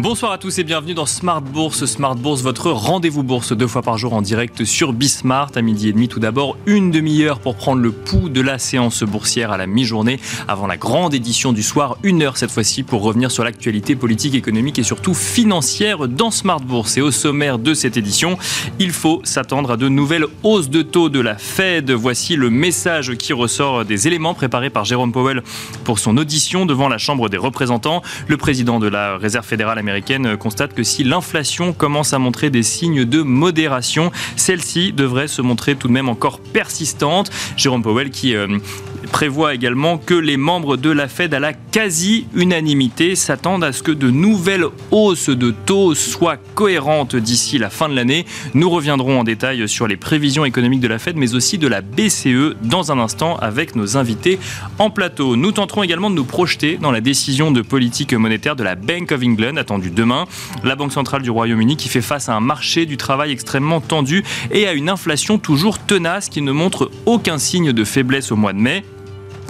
Bonsoir à tous et bienvenue dans Smart Bourse. Smart Bourse, votre rendez-vous bourse deux fois par jour en direct sur Bismart à midi et demi. Tout d'abord, une demi-heure pour prendre le pouls de la séance boursière à la mi-journée avant la grande édition du soir. Une heure cette fois-ci pour revenir sur l'actualité politique, économique et surtout financière dans Smart Bourse. Et au sommaire de cette édition, il faut s'attendre à de nouvelles hausses de taux de la Fed. Voici le message qui ressort des éléments préparés par Jérôme Powell pour son audition devant la Chambre des représentants. Le président de la Réserve fédérale américaine américaine constate que si l'inflation commence à montrer des signes de modération, celle-ci devrait se montrer tout de même encore persistante. Jérôme Powell qui euh, prévoit également que les membres de la Fed à la quasi-unanimité s'attendent à ce que de nouvelles hausses de taux soient cohérentes d'ici la fin de l'année. Nous reviendrons en détail sur les prévisions économiques de la Fed mais aussi de la BCE dans un instant avec nos invités en plateau. Nous tenterons également de nous projeter dans la décision de politique monétaire de la Bank of England demain. La Banque centrale du Royaume-Uni qui fait face à un marché du travail extrêmement tendu et à une inflation toujours tenace qui ne montre aucun signe de faiblesse au mois de mai.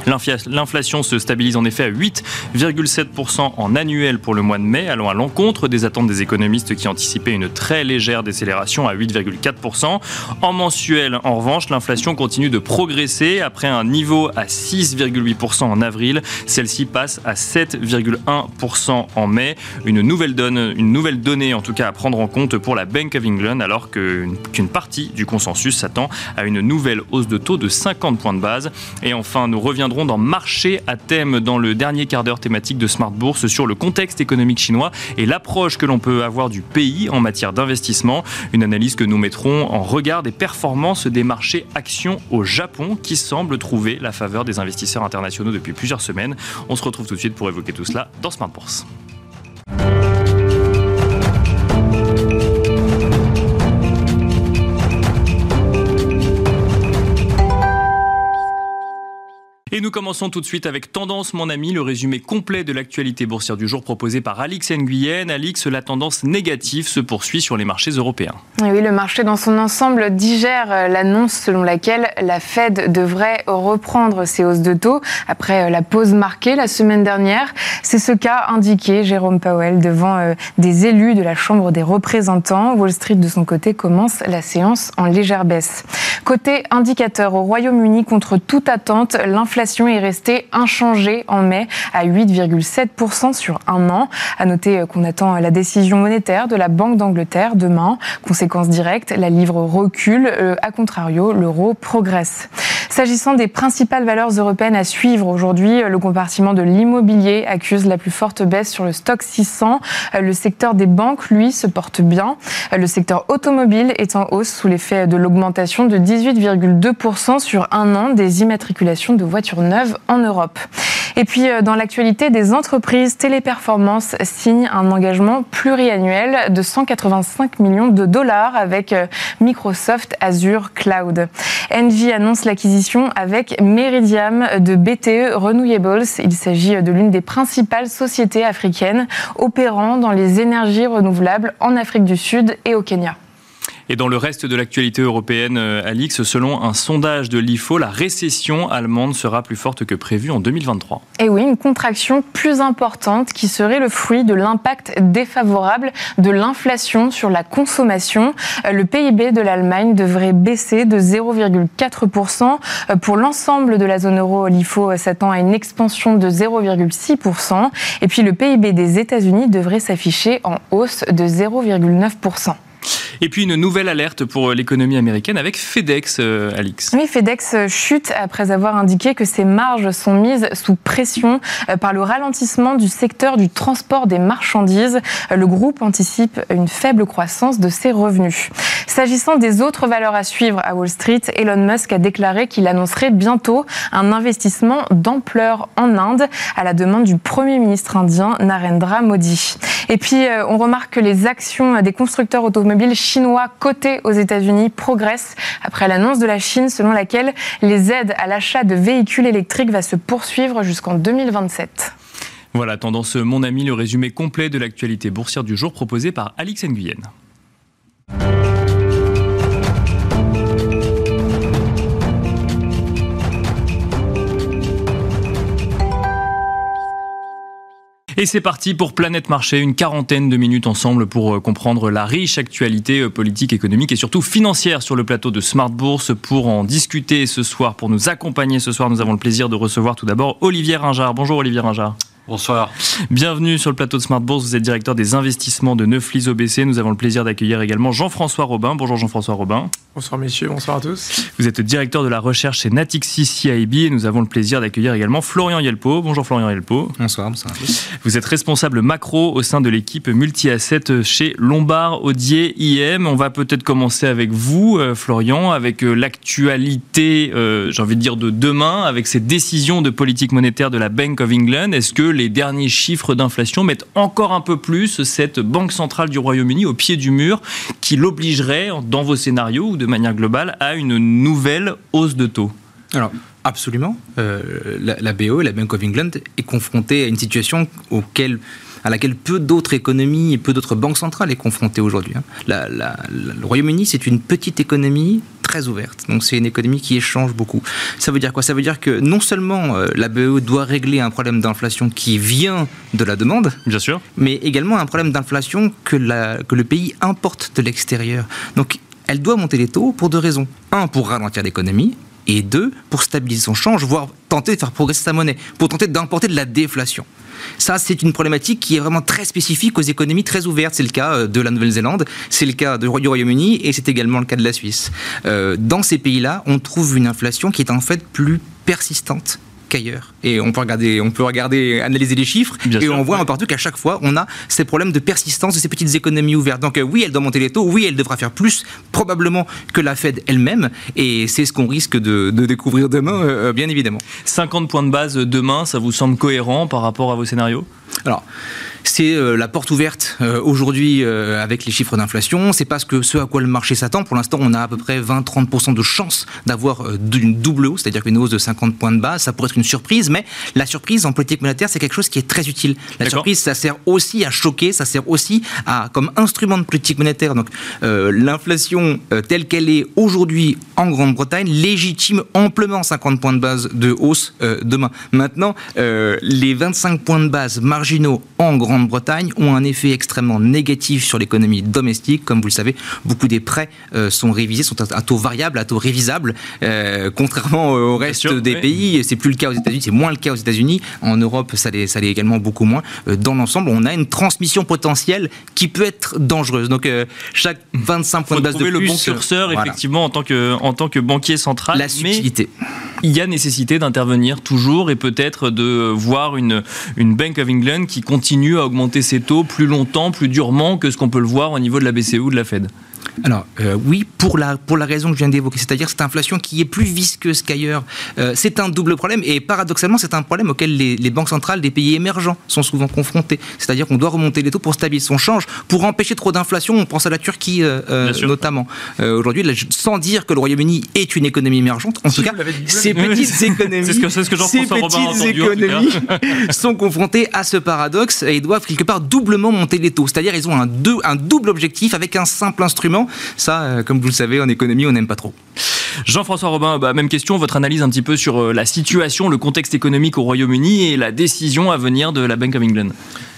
L'inflation se stabilise en effet à 8,7% en annuel pour le mois de mai, allant à l'encontre des attentes des économistes qui anticipaient une très légère décélération à 8,4%. En mensuel, en revanche, l'inflation continue de progresser après un niveau à 6,8% en avril. Celle-ci passe à 7,1% en mai. Une nouvelle, une nouvelle donnée en tout cas à prendre en compte pour la Bank of England alors qu'une partie du consensus s'attend à une nouvelle hausse de taux de 50 points de base. Et enfin, nous reviendrons dans Marché à thème dans le dernier quart d'heure thématique de Smart Bourse sur le contexte économique chinois et l'approche que l'on peut avoir du pays en matière d'investissement. Une analyse que nous mettrons en regard des performances des marchés actions au Japon qui semblent trouver la faveur des investisseurs internationaux depuis plusieurs semaines. On se retrouve tout de suite pour évoquer tout cela dans Smart Bourse. Et nous commençons tout de suite avec Tendance, mon ami, le résumé complet de l'actualité boursière du jour proposé par Alix Nguyen. Alix, la tendance négative se poursuit sur les marchés européens. oui, le marché dans son ensemble digère euh, l'annonce selon laquelle la Fed devrait reprendre ses hausses de taux après euh, la pause marquée la semaine dernière. C'est ce qu'a indiqué Jérôme Powell devant euh, des élus de la Chambre des représentants. Wall Street, de son côté, commence la séance en légère baisse. Côté indicateur, au Royaume-Uni, contre toute attente, l'inflation est restée inchangée en mai à 8,7% sur un an. À noter qu'on attend la décision monétaire de la Banque d'Angleterre demain. Conséquence directe, la livre recule, euh, à contrario, l'euro progresse. S'agissant des principales valeurs européennes à suivre aujourd'hui, le compartiment de l'immobilier accuse la plus forte baisse sur le stock 600. Le secteur des banques, lui, se porte bien. Le secteur automobile est en hausse sous l'effet de l'augmentation de 18,2% sur un an des immatriculations de voitures en Europe. Et puis, euh, dans l'actualité des entreprises, Téléperformance signe un engagement pluriannuel de 185 millions de dollars avec euh, Microsoft Azure Cloud. Engie annonce l'acquisition avec Meridiam de BTE Renewables. Il s'agit de l'une des principales sociétés africaines opérant dans les énergies renouvelables en Afrique du Sud et au Kenya. Et dans le reste de l'actualité européenne, euh, Alix, selon un sondage de l'IFO, la récession allemande sera plus forte que prévu en 2023. Et oui, une contraction plus importante qui serait le fruit de l'impact défavorable de l'inflation sur la consommation. Euh, le PIB de l'Allemagne devrait baisser de 0,4%. Euh, pour l'ensemble de la zone euro, l'IFO s'attend à une expansion de 0,6%. Et puis le PIB des États-Unis devrait s'afficher en hausse de 0,9%. Et puis une nouvelle alerte pour l'économie américaine avec FedEx, euh, Alix. Oui, FedEx chute après avoir indiqué que ses marges sont mises sous pression euh, par le ralentissement du secteur du transport des marchandises. Le groupe anticipe une faible croissance de ses revenus. S'agissant des autres valeurs à suivre à Wall Street, Elon Musk a déclaré qu'il annoncerait bientôt un investissement d'ampleur en Inde à la demande du Premier ministre indien Narendra Modi. Et puis, euh, on remarque que les actions des constructeurs automobiles chinois cotés aux États-Unis progressent après l'annonce de la Chine selon laquelle les aides à l'achat de véhicules électriques va se poursuivre jusqu'en 2027. Voilà, tendance mon ami, le résumé complet de l'actualité boursière du jour proposé par Alix Nguyen. Et c'est parti pour Planète Marché, une quarantaine de minutes ensemble pour euh, comprendre la riche actualité euh, politique, économique et surtout financière sur le plateau de Smart Bourse. Pour en discuter ce soir, pour nous accompagner ce soir, nous avons le plaisir de recevoir tout d'abord Olivier Ringard. Bonjour Olivier Ringard. Bonsoir. Bienvenue sur le plateau de Smart Bourse. Vous êtes directeur des investissements de Neuflis OBC. Nous avons le plaisir d'accueillir également Jean-François Robin. Bonjour Jean-François Robin. Bonsoir messieurs, bonsoir à tous. Vous êtes directeur de la recherche chez Natixi CIB et nous avons le plaisir d'accueillir également Florian Yelpo. Bonjour Florian Yelpo. Bonsoir, bonsoir à tous. Vous êtes responsable macro au sein de l'équipe multi-asset chez Lombard Odier IM. On va peut-être commencer avec vous, euh, Florian, avec euh, l'actualité, euh, j'ai envie de dire, de demain, avec ces décisions de politique monétaire de la Bank of England. Est-ce que les derniers chiffres d'inflation mettent encore un peu plus cette Banque centrale du Royaume-Uni au pied du mur qui l'obligerait, dans vos scénarios ou de manière globale, à une nouvelle hausse de taux Alors, absolument. Euh, la, la, BO, la Bank of England, est confrontée à une situation auquel à laquelle peu d'autres économies et peu d'autres banques centrales est confrontées aujourd'hui. Hein. le Royaume-Uni, c'est une petite économie très ouverte. Donc c'est une économie qui échange beaucoup. Ça veut dire quoi? Ça veut dire que non seulement euh, la BE doit régler un problème d'inflation qui vient de la demande, bien sûr, mais également un problème d'inflation que, que le pays importe de l'extérieur. Donc elle doit monter les taux pour deux raisons. Un, pour ralentir l'économie, et deux, pour stabiliser son change, voire tenter de faire progresser sa monnaie, pour tenter d'importer de la déflation. Ça, c'est une problématique qui est vraiment très spécifique aux économies très ouvertes. C'est le cas euh, de la Nouvelle-Zélande, c'est le cas du Royaume-Uni et c'est également le cas de la Suisse. Euh, dans ces pays-là, on trouve une inflation qui est en fait plus persistante qu'ailleurs. Et on peut regarder, on peut regarder, analyser les chiffres, et on voit en partout qu'à chaque fois, on a ces problèmes de persistance de ces petites économies ouvertes. Donc euh, oui, elle doit monter les taux, oui, elle devra faire plus, probablement que la Fed elle-même, et c'est ce qu'on risque de, découvrir demain, euh, euh, bien évidemment. 50 points de base demain, ça vous semble cohérent par rapport à vos scénarios? Alors, c'est euh, la porte ouverte euh, aujourd'hui euh, avec les chiffres d'inflation. C'est pas ce, que, ce à quoi le marché s'attend. Pour l'instant, on a à peu près 20-30% de chance d'avoir une double hausse, c'est-à-dire une hausse de 50 points de base. Ça pourrait être une surprise, mais la surprise en politique monétaire, c'est quelque chose qui est très utile. La surprise, ça sert aussi à choquer, ça sert aussi à, comme instrument de politique monétaire. Donc, l'inflation telle qu'elle est aujourd'hui en Grande-Bretagne légitime amplement 50 points de base de hausse demain. Maintenant, les 25 points de base marginaux en Grande bretagne ont un effet extrêmement négatif sur l'économie domestique. Comme vous le savez, beaucoup des prêts euh, sont révisés, sont à taux variable, à taux révisable, euh, contrairement au reste des pays. C'est plus le cas aux États-Unis, c'est moins le cas aux États-Unis. En Europe, ça l'est, ça l'est également beaucoup moins. Euh, dans l'ensemble, on a une transmission potentielle qui peut être dangereuse. Donc, chaque 25 points de base de plus. le bon curseur, effectivement, en tant que en tant que banquier central. La subtilité. il y a nécessité d'intervenir toujours et peut-être de voir une une Bank of England qui continue à augmenter ses taux plus longtemps, plus durement que ce qu'on peut le voir au niveau de la BCE ou de la Fed alors euh, oui, pour la, pour la raison que je viens d'évoquer, c'est-à-dire cette inflation qui est plus visqueuse qu'ailleurs. Euh, c'est un double problème et paradoxalement c'est un problème auquel les, les, banques centrales des pays émergents sont souvent confrontées. C'est-à-dire qu'on doit remonter les taux pour stabiliser son change, pour empêcher trop d'inflation. On pense à la Turquie euh, notamment. Aujourd'hui, sans dire que le Royaume-Uni est une économie émergente, en tout cas, ces petites économies, ce que, ce que ces petites économies sont confrontées à ce paradoxe et doivent quelque part doublement monter les taux. C'est-à-dire ils ont un, deux, un double objectif avec un simple instrument ça, euh, comme vous le savez, en économie, on n'aime pas trop. Jean-François Robin, bah, même question, votre analyse un petit peu sur euh, la situation, le contexte économique au Royaume-Uni et la décision à venir de la Bank of England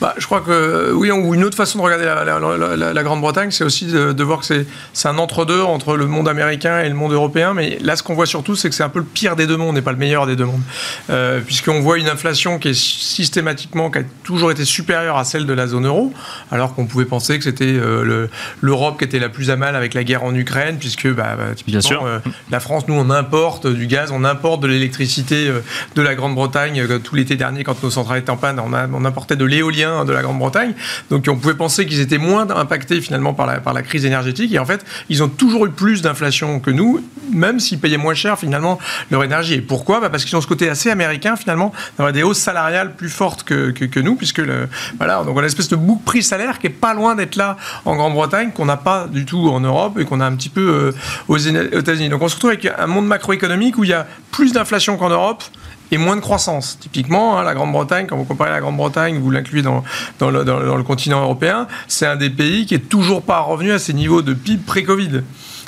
bah, Je crois que, oui, ou une autre façon de regarder la, Grande-Bretagne, c'est aussi de, voir que c'est un entre-deux entre le monde américain et le monde européen. Mais là, ce qu'on voit surtout, c'est que c'est un peu le pire des deux mondes et pas le meilleur des deux mondes. Euh, Puisqu'on voit une inflation qui est systématiquement, qui a toujours été supérieure à celle de la zone euro, alors qu'on pouvait penser que c'était euh, l'Europe qui était la plus à mal avec la guerre en Ukraine, puisque bah, bah typiquement, Bien sûr. Euh, la France, nous, on importe du gaz, on importe de l'électricité euh, de la Grande-Bretagne. Euh, tout l'été dernier, quand nos centrales étaient en panne, on, importait de l'éolien de la Grande-Bretagne. Donc on pouvait penser qu'ils étaient moins impactés finalement par la, par la crise énergétique. Et en fait, ils ont toujours eu plus d'inflation que nous, même s'ils payaient moins cher finalement leur énergie. Et pourquoi? Bah Parce qu'ils ont ce côté assez américain finalement, d'avoir des hausses salariales plus fortes que, que, nous, puisque le, voilà, donc on a une espèce de boucle prix-salaire qui est pas loin d'être là en Grande-Bretagne, qu'on n'a pas du tout en Europe et qu'on a un petit peu euh, aux États-Unis. Donc on se retrouve avec un monde macroéconomique où il y a plus d'inflation qu'en Europe et moins de croissance. Typiquement, hein, la Grande-Bretagne, quand vous comparez la Grande-Bretagne, vous l'incluez dans, dans, le, continent européen, c'est un des pays qui est toujours pas revenu à ses niveaux de PIB pré-Covid.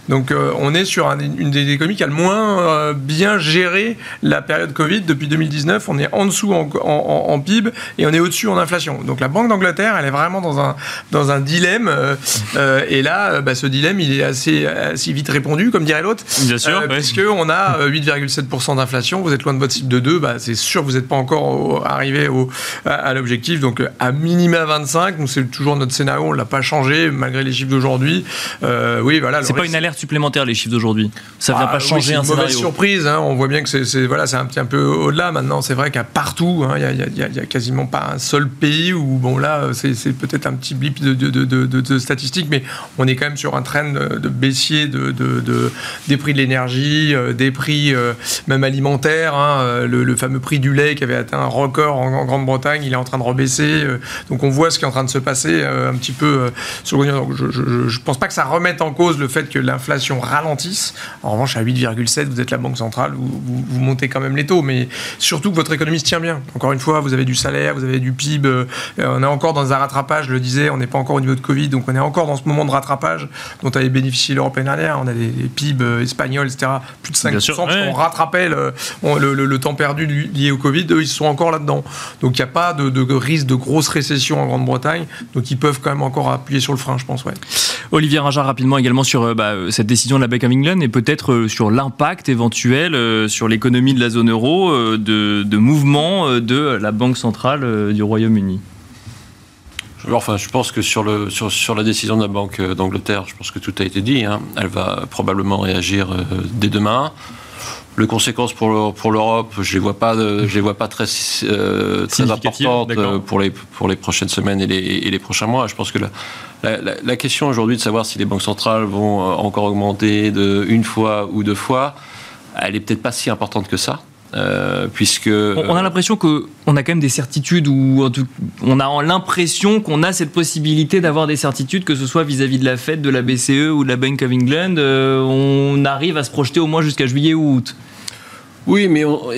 Donc on est sur une des économies qui a le moins bien géré la période Covid depuis 2019. On est en dessous en, PIB et on est au-dessus en inflation. Donc la Banque d'Angleterre, elle est vraiment dans un, dans un dilemme. et là, bah, ce dilemme, il est assez, assez vite répondu, comme dirait l'autre. Bien sûr. Puisque on a 8,7% d'inflation, vous êtes loin de votre cible de 2, bah, c'est sûr que vous n'êtes pas encore arrivé au, à, l'objectif. Donc à minima 25, c'est toujours notre scénario, on ne l'a pas changé malgré les chiffres d'aujourd'hui. Euh, oui, voilà. C'est pas une alerte supplémentaire les chiffres d'aujourd'hui. Ça ne vient ah, pas changer un scénario. C'est une mauvaise surprise. Hein. On voit bien que c'est voilà, un petit un peu au-delà. Maintenant, c'est vrai qu'à partout, hein, il n'y a, quasiment pas un seul pays où bon là, c'est peut-être un petit blip de, de, de, statistiques, mais on est quand même sur un trend de baissier de, des prix de l'énergie, euh, des prix euh, même alimentaires. Hein, le, fameux prix du lait qui avait atteint un record en, Grande-Bretagne, il est en train de rebaisser. donc on voit ce qui est en train de se passer un petit peu sur le je ne pense pas que ça remette en cause le fait que l'inflation ralentisse. En revanche, à 8,7, vous êtes la banque centrale, vous, vous, montez quand même les taux, mais surtout que votre économie se tient bien. Encore une fois, vous avez du salaire, vous avez du PIB, euh, on est encore dans un rattrapage, je le disais, on n'est pas encore au niveau de Covid, donc on est encore dans ce moment de rattrapage dont avait bénéficié l'Europe l'année dernière. On a des, PIB euh, espagnols, etc., plus de 5%, on rattrapait le, le, temps perdu lié au Covid, eux, ils sont encore là-dedans. Donc il n'y a pas de, de risque de grosse récession en Grande-Bretagne, donc ils peuvent quand même encore appuyer sur le frein, je pense. Ouais. Olivier Rajard, rapidement également sur euh, bah, cette décision de la Bank of England et peut-être euh, sur l'impact éventuel euh, sur l'économie de la zone euro de, de mouvement de la Banque centrale du Royaume-Uni. Enfin, je pense que sur, le, sur, sur, la décision de la Banque d'Angleterre, je pense que tout a été dit. Hein. Elle va probablement réagir dès demain. Les conséquences pour, pour l'Europe, je ne les, vois pas, je les vois pas très, euh, très importantes euh, pour les, pour les prochaines semaines et les, et les prochains mois. Je pense que la, la, la question aujourd'hui de savoir si les banques centrales vont euh, encore augmenter de une fois ou deux fois, elle n'est peut-être pas si importante que ça. Euh, puisque on a l'impression que on a quand même des certitudes ou on a l'impression qu'on a cette possibilité d'avoir des certitudes que ce soit vis-à-vis de la Fed, de la BCE ou de la Bank of England, euh, on arrive à se projeter au moins jusqu'à juillet ou août. Oui, mais on,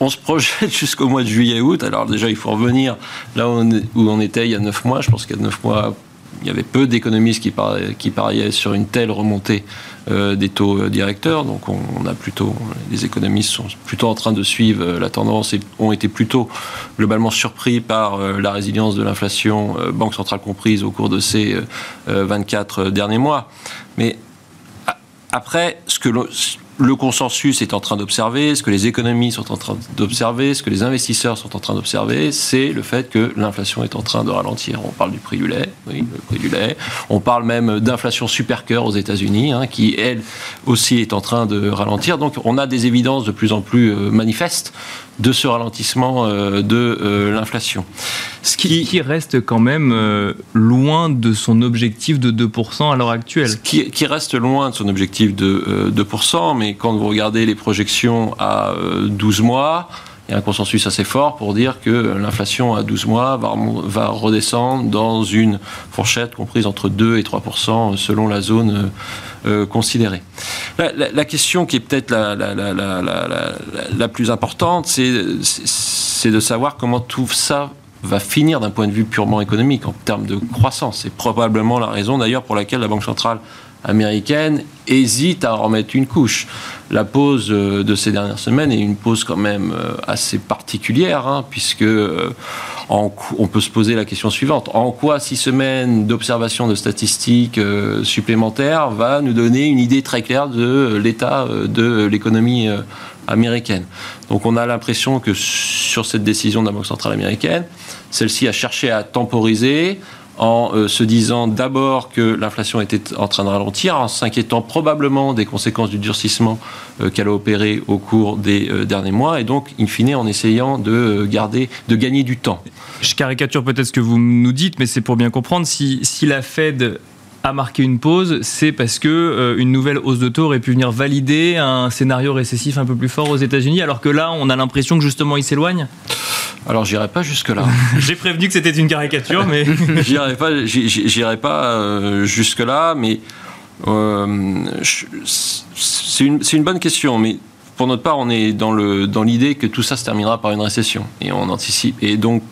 on se projette jusqu'au mois de juillet-août. Alors déjà, il faut revenir là où on était il y a 9 mois. Je pense qu'il y a 9 mois, il y avait peu d'économistes qui, qui pariaient sur une telle remontée euh, des taux euh, directeurs. Donc on, a plutôt, les économistes sont plutôt en train de suivre euh, la tendance et ont été plutôt globalement surpris par la résilience de l'inflation, banque centrale comprise, au cours de ces 24 derniers mois. Mais après, ce que le consensus est en train d'observer, ce que les économies sont en train d'observer, ce que les investisseurs sont en train d'observer, c'est le fait que l'inflation est en train de ralentir. On parle du prix du lait, oui, le prix du lait. On parle même d'inflation super-cœur aux États-Unis, hein, qui elle aussi est en train de ralentir. Donc on a des évidences de plus en plus euh, manifestes de ce ralentissement euh, de euh, l'inflation. Ce qui... reste quand même euh, loin de son objectif de 2% à l'heure actuelle. Qui, qui, reste loin de son objectif de 2%, mais quand vous regardez les projections à 12 mois, il y a un consensus assez fort pour dire que l'inflation à 12 mois va, redescendre dans une fourchette comprise entre 2 et 3% selon la zone euh, considérée. La, question qui est peut-être la, la, plus importante, c'est de savoir comment tout ça va finir d'un point de vue purement économique, en termes de croissance. C'est probablement la raison d'ailleurs pour laquelle la Banque centrale américaine hésite à en remettre une couche. La pause euh, de ces dernières semaines est une pause quand même euh, assez particulière, hein, puisque euh, on peut se poser la question suivante. En quoi six semaines d'observation de statistiques supplémentaires va nous donner une idée très claire de l'état de l'économie américaine? Donc on a l'impression que sur cette décision de la Banque centrale américaine, celle-ci a cherché à temporiser, en euh, se disant d'abord que l'inflation était en train de ralentir, en s'inquiétant probablement des conséquences du durcissement euh, qu'elle a opéré au cours des euh, derniers mois, et donc, in fine, en essayant de garder, de gagner du temps. Je caricature peut-être ce que vous nous dites, mais c'est pour bien comprendre. Si, si la Fed a marqué une pause, c'est parce que une nouvelle hausse de taux aurait pu venir valider un scénario récessif un peu plus fort aux États-Unis, alors que là, on a l'impression que justement, il s'éloigne? Alors j'irai pas jusque là. J'ai prévenu que c'était une caricature, mais j'irai pas, j'irai pas euh, jusque là, mais euh, c'est une, une, bonne question, mais pour notre part, on est dans l'idée que tout ça se terminera par une récession et on anticipe et donc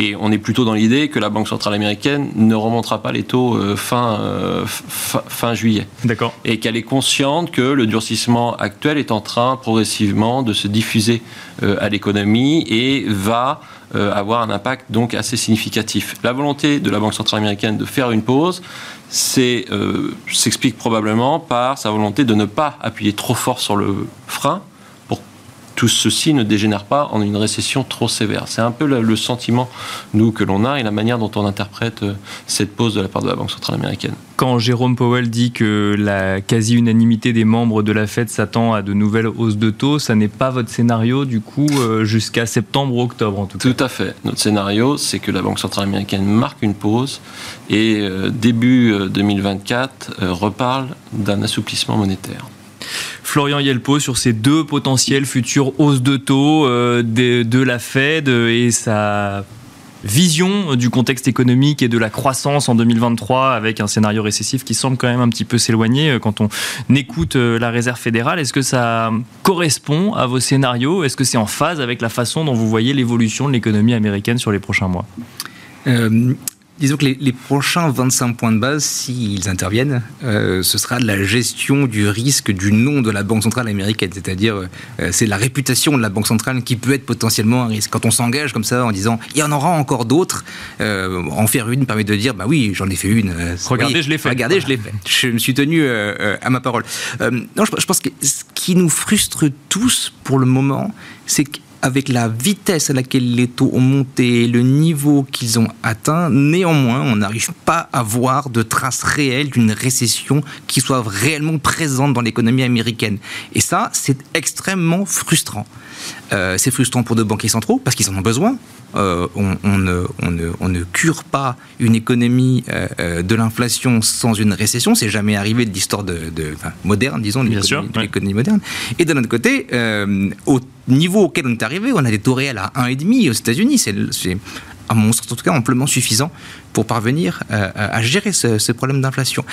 Et on est plutôt dans l'idée que la Banque centrale américaine ne remontera pas les taux euh, fin, euh, fin, juillet. D'accord. Et qu'elle est consciente que le durcissement actuel est en train progressivement de se diffuser euh, à l'économie et va avoir un impact donc assez significatif. La volonté de la Banque centrale américaine de faire une pause, s'explique probablement par sa volonté de ne pas appuyer trop fort sur le frein tout ceci ne dégénère pas en une récession trop sévère. C'est un peu le, sentiment, nous, que l'on a et la manière dont on interprète euh, cette pause de la part de la Banque centrale américaine. Quand Jérôme Powell dit que la quasi-unanimité des membres de la Fed s'attend à de nouvelles hausses de taux, ça n'est pas votre scénario, du coup, euh, jusqu'à septembre ou octobre, en tout cas Tout à fait. Notre scénario, c'est que la Banque centrale américaine marque une pause et euh, début 2024 reparle d'un assouplissement monétaire. Florian Yelpo sur ces deux potentielles futures hausses de taux euh, de, la Fed et sa vision du contexte économique et de la croissance en 2023 avec un scénario récessif qui semble quand même un petit peu s'éloigner euh, quand on écoute euh, la Réserve fédérale. Est-ce que ça correspond à vos scénarios? Est-ce que c'est en phase avec la façon dont vous voyez l'évolution de l'économie américaine sur les prochains mois? Disons que les, prochains 25 points de base, s'ils interviennent, euh, ce sera de la gestion du risque du nom de la Banque centrale américaine. C'est-à-dire, euh, c'est la réputation de la Banque centrale qui peut être potentiellement un risque. Quand on s'engage comme ça en disant il y en aura encore d'autres, euh, en faire une permet de dire bah oui, j'en ai fait une. regardez, je l'ai fait. Regardez, je l'ai fait. Je me suis tenu à ma parole. non, je, je pense que ce qui nous frustre tous pour le moment, c'est que avec la vitesse à laquelle les taux ont monté, le niveau qu'ils ont atteint, néanmoins, on n'arrive pas à voir de traces réelles d'une récession qui soit réellement présente dans l'économie américaine. Et ça, c'est extrêmement frustrant. Euh, c'est frustrant pour nos banquiers centraux parce qu'ils en ont besoin. Euh, on, ne, on, ne, cure pas une économie euh, de l'inflation sans une récession. C'est jamais arrivé de l'histoire de, moderne, disons, de l'économie moderne. Et de notre côté, au niveau auquel on est arrivé, on a des taux réels à 1,5 aux États-Unis. C'est à mon sens en tout cas amplement suffisant pour parvenir à gérer ce, ce problème d'inflation.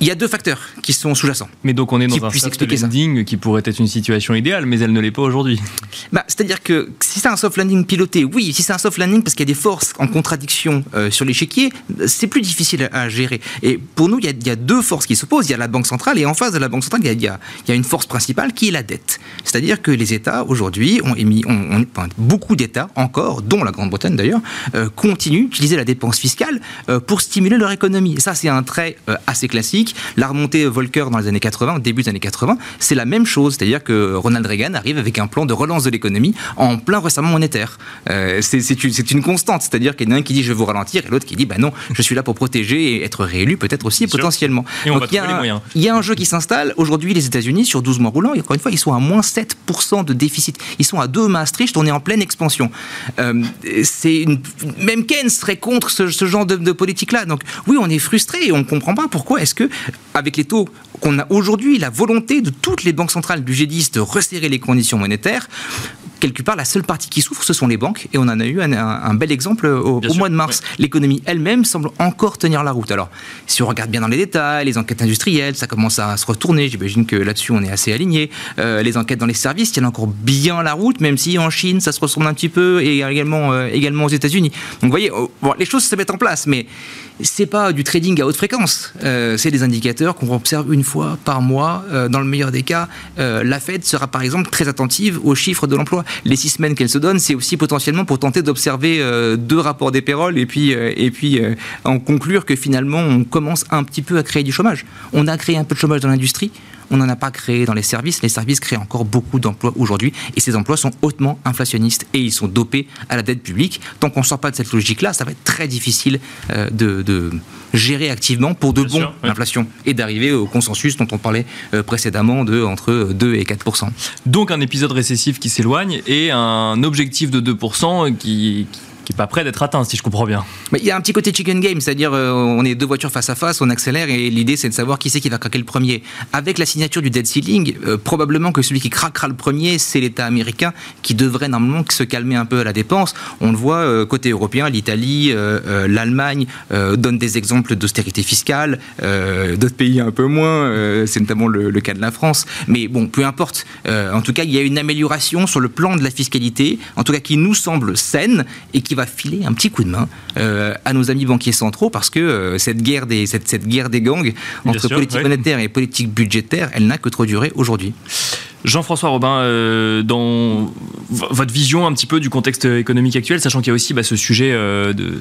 Il y a deux facteurs qui sont sous-jacents. Mais donc on est dans un soft landing qui pourrait être une situation idéale, mais elle ne l'est pas aujourd'hui. Bah, C'est-à-dire que si c'est un soft landing piloté, oui. Si c'est un soft landing parce qu'il y a des forces en contradiction euh, sur l'échiquier, c'est plus difficile à, gérer. Et pour nous, il y, a, deux forces qui s'opposent. Il y a la Banque centrale et en face de la Banque centrale, il y a, il y a une force principale qui est la dette. C'est-à-dire que les États aujourd'hui ont émis, beaucoup d'États encore, dont la Grande-Bretagne d'ailleurs, euh, continuent d'utiliser la dépense fiscale euh, pour stimuler leur économie. Et ça, c'est un trait assez classique la remontée Volcker dans les années 80, au début des années 80, c'est la même chose. C'est-à-dire que Ronald Reagan arrive avec un plan de relance de l'économie en plein resserrement monétaire. Euh, c'est une, constante. C'est-à-dire qu'il y en a un qui dit je vais vous ralentir et l'autre qui dit bah non, je suis là pour protéger et être réélu peut-être aussi potentiellement. Et Donc, il, y a, il y a un jeu qui s'installe. Aujourd'hui, les États-Unis, sur 12 mois roulants, encore une fois, ils sont à moins 7% de déficit. Ils sont à 2 Maastricht, on est en pleine expansion. Euh, c'est Même Keynes serait contre ce, genre de, de politique-là. Donc oui, on est frustré et on ne comprend pas pourquoi est-ce que avec les taux qu'on a aujourd'hui, la volonté de toutes les banques centrales du G10 de resserrer les conditions monétaires, quelque part, la seule partie qui souffre, ce sont les banques. Et on en a eu un, bel exemple au, mois de mars. L'économie elle-même semble encore tenir la route. Alors, si on regarde bien dans les détails, les enquêtes industrielles, ça commence à se retourner. J'imagine que là-dessus, on est assez aligné. Euh, les enquêtes dans les services tiennent encore bien la route, même si en Chine, ça se retourne un petit peu, et également, euh, également aux États-Unis. Donc, vous voyez, oh, les choses se mettent en place, mais c'est pas du trading à haute fréquence. Euh, c'est des indicateurs qu'on observe une fois par mois. dans le meilleur des cas, la Fed sera par exemple très attentive aux chiffres de l'emploi les six semaines qu'elle se donne, c'est aussi potentiellement pour tenter d'observer euh, deux rapports des payrolls et puis, euh, et puis euh, en conclure que finalement on commence un petit peu à créer du chômage. On a créé un peu de chômage dans l'industrie, on n'en a pas créé dans les services. Les services créent encore beaucoup d'emplois aujourd'hui et ces emplois sont hautement inflationnistes et ils sont dopés à la dette publique. Tant qu'on ne sort pas de cette logique-là, ça va être très difficile de, gérer activement pour de bon l'inflation et d'arriver au consensus dont on parlait précédemment de entre 2 et 4% Donc un épisode récessif qui s'éloigne et un objectif de 2% qui, qui n'est pas prêt d'être atteint, si je comprends bien. Il y a un petit côté chicken game, c'est-à-dire euh, on est deux voitures face à face, on accélère et l'idée c'est de savoir qui c'est qui va craquer le premier. Avec la signature du debt ceiling, euh, probablement que celui qui craquera le premier, c'est l'État américain qui devrait normalement se calmer un peu à la dépense. On le voit euh, côté européen, l'Italie, l'Allemagne donnent des exemples d'austérité fiscale, d'autres pays un peu moins, c'est notamment le, le, cas de la France. Mais bon, peu importe. en tout cas, il y a une amélioration sur le plan de la fiscalité, en tout cas qui nous semble saine et qui va filer un petit coup de main à nos amis banquiers centraux parce que cette, guerre des, cette, cette, guerre des gangs entre politique monétaire et politique budgétaire, elle n'a que trop duré aujourd'hui. Jean-François Robin, euh, dans votre vision un petit peu du contexte économique actuel, sachant qu'il y a aussi bah, ce sujet euh, de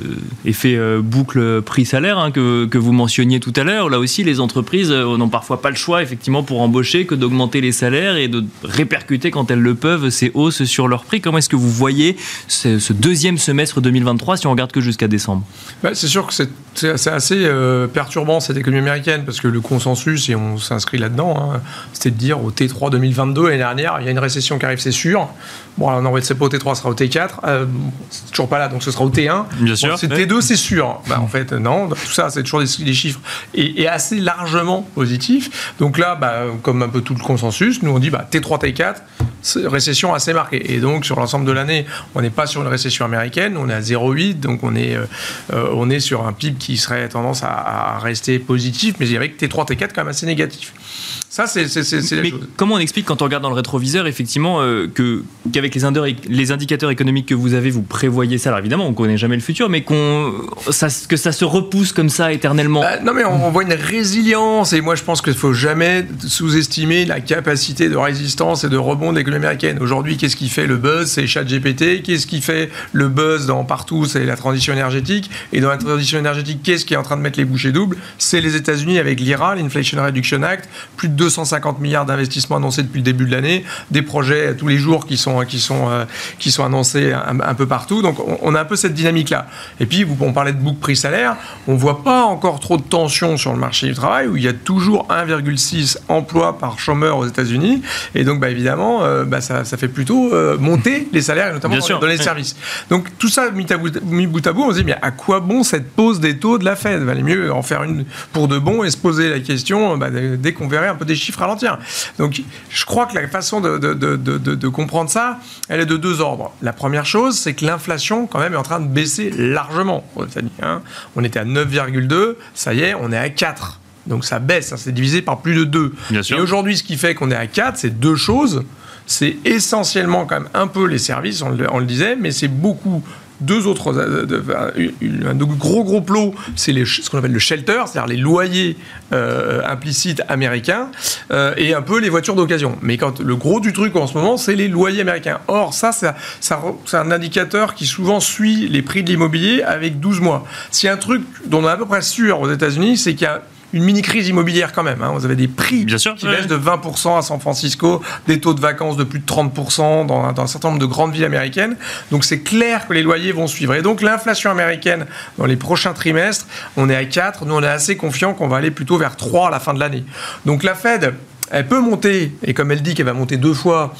effet euh, boucle prix-salaire hein, que, que, vous mentionniez tout à l'heure, là aussi les entreprises n'ont parfois pas le choix effectivement pour embaucher que d'augmenter les salaires et de répercuter quand elles le peuvent ces hausses sur leurs prix. Comment est-ce que vous voyez ce, ce, deuxième semestre 2023 si on regarde que jusqu'à décembre? Bah, C'est sûr que c'est assez perturbant cette économie américaine parce que le consensus, et on s'inscrit là-dedans, hein, c'était de dire au T3 2023 l'année dernière. Il y a une récession qui arrive, c'est sûr. Bon, alors, on envoie de pas au T3, sera au T4. Euh, c'est toujours pas là, donc ce sera au T1. Bien sûr. c'est T2, c'est sûr. Bah, en fait, non. Tout ça, c'est toujours des, chiffres et, assez largement positifs. Donc là, bah, comme un peu tout le consensus, nous on dit bah, T3, T4, récession assez marquée. Et donc, sur l'ensemble de l'année, on n'est pas sur une récession américaine, on est à 0,8, donc on est, euh, on est sur un PIB qui serait tendance à, à rester positif, mais avec T3, T4 quand même assez négatif. Ça, c'est Mais comment on explique quand on regarde dans le rétroviseur, effectivement, euh, que qu'avec les, les, indicateurs économiques que vous avez, vous prévoyez ça Alors évidemment, on ne connaît jamais le futur, mais qu'on, ça, que ça se repousse comme ça éternellement. Bah, non, mais on, voit une résilience, et moi je pense qu'il ne faut jamais sous-estimer la capacité de résistance et de rebond de l'économie américaine. Aujourd'hui, qu'est-ce qui fait le buzz? C'est ChatGPT. Qu'est-ce qui fait le buzz dans partout? C'est la transition énergétique. Et dans la transition énergétique, qu'est-ce qui est en train de mettre les bouchées doubles? C'est les États-Unis avec l'IRA, l'Inflation Reduction Act, plus de 250 milliards d'investissements annoncés depuis le début de l'année, des projets tous les jours qui sont, qui sont, euh, qui sont annoncés un, peu partout. Donc on, a un peu cette dynamique-là. Et puis, on parlait de book prix-salaire, on ne voit pas encore trop de tension sur le marché du travail, où il y a toujours 1,6 emplois par chômeur aux États-Unis. Et donc, bah, évidemment, euh, bah, ça, ça, fait plutôt euh, monter les salaires, notamment dans, les services. Donc tout ça, mis, à bout, bout à bout, on se dit, mais à quoi bon cette pause des taux de la Fed? Il valait mieux en faire une pour de bon et se poser la question bah, dès qu'on verrait un peu des chiffres ralentir. Donc je crois que la façon de, de, comprendre ça, elle est de deux ordres. La première chose, c'est que l'inflation, quand même, est en train de baisser largement hein. On était à 9,2, ça y est, on est à 4. Donc ça baisse, hein, c'est divisé par plus de 2. Et aujourd'hui, ce qui fait qu'on est à 4, c'est deux choses. C'est essentiellement quand même un peu les services, on le, on le disait, mais c'est beaucoup deux autres, euh, un gros gros plot, c'est ce qu'on appelle le shelter, c'est-à-dire les loyers euh, implicites américains euh, et un peu les voitures d'occasion. Mais quand le gros du truc en ce moment, c'est les loyers américains. Or, ça, ça, c'est un indicateur qui souvent suit les prix de l'immobilier avec 12 mois. A un truc dont on est à peu près sûr aux États-Unis, c'est qu'il y a une mini crise immobilière quand même. Hein. Vous avez des prix qui baissent de 20% à San Francisco, des taux de vacances de plus de 30% dans un, dans un certain nombre de grandes villes américaines. Donc c'est clair que les loyers vont suivre. Et donc l'inflation américaine dans les prochains trimestres, on est à 4. Nous on est assez confiant qu'on va aller plutôt vers 3 à la fin de l'année. Donc la Fed, elle peut monter, et comme elle dit qu'elle va monter deux fois,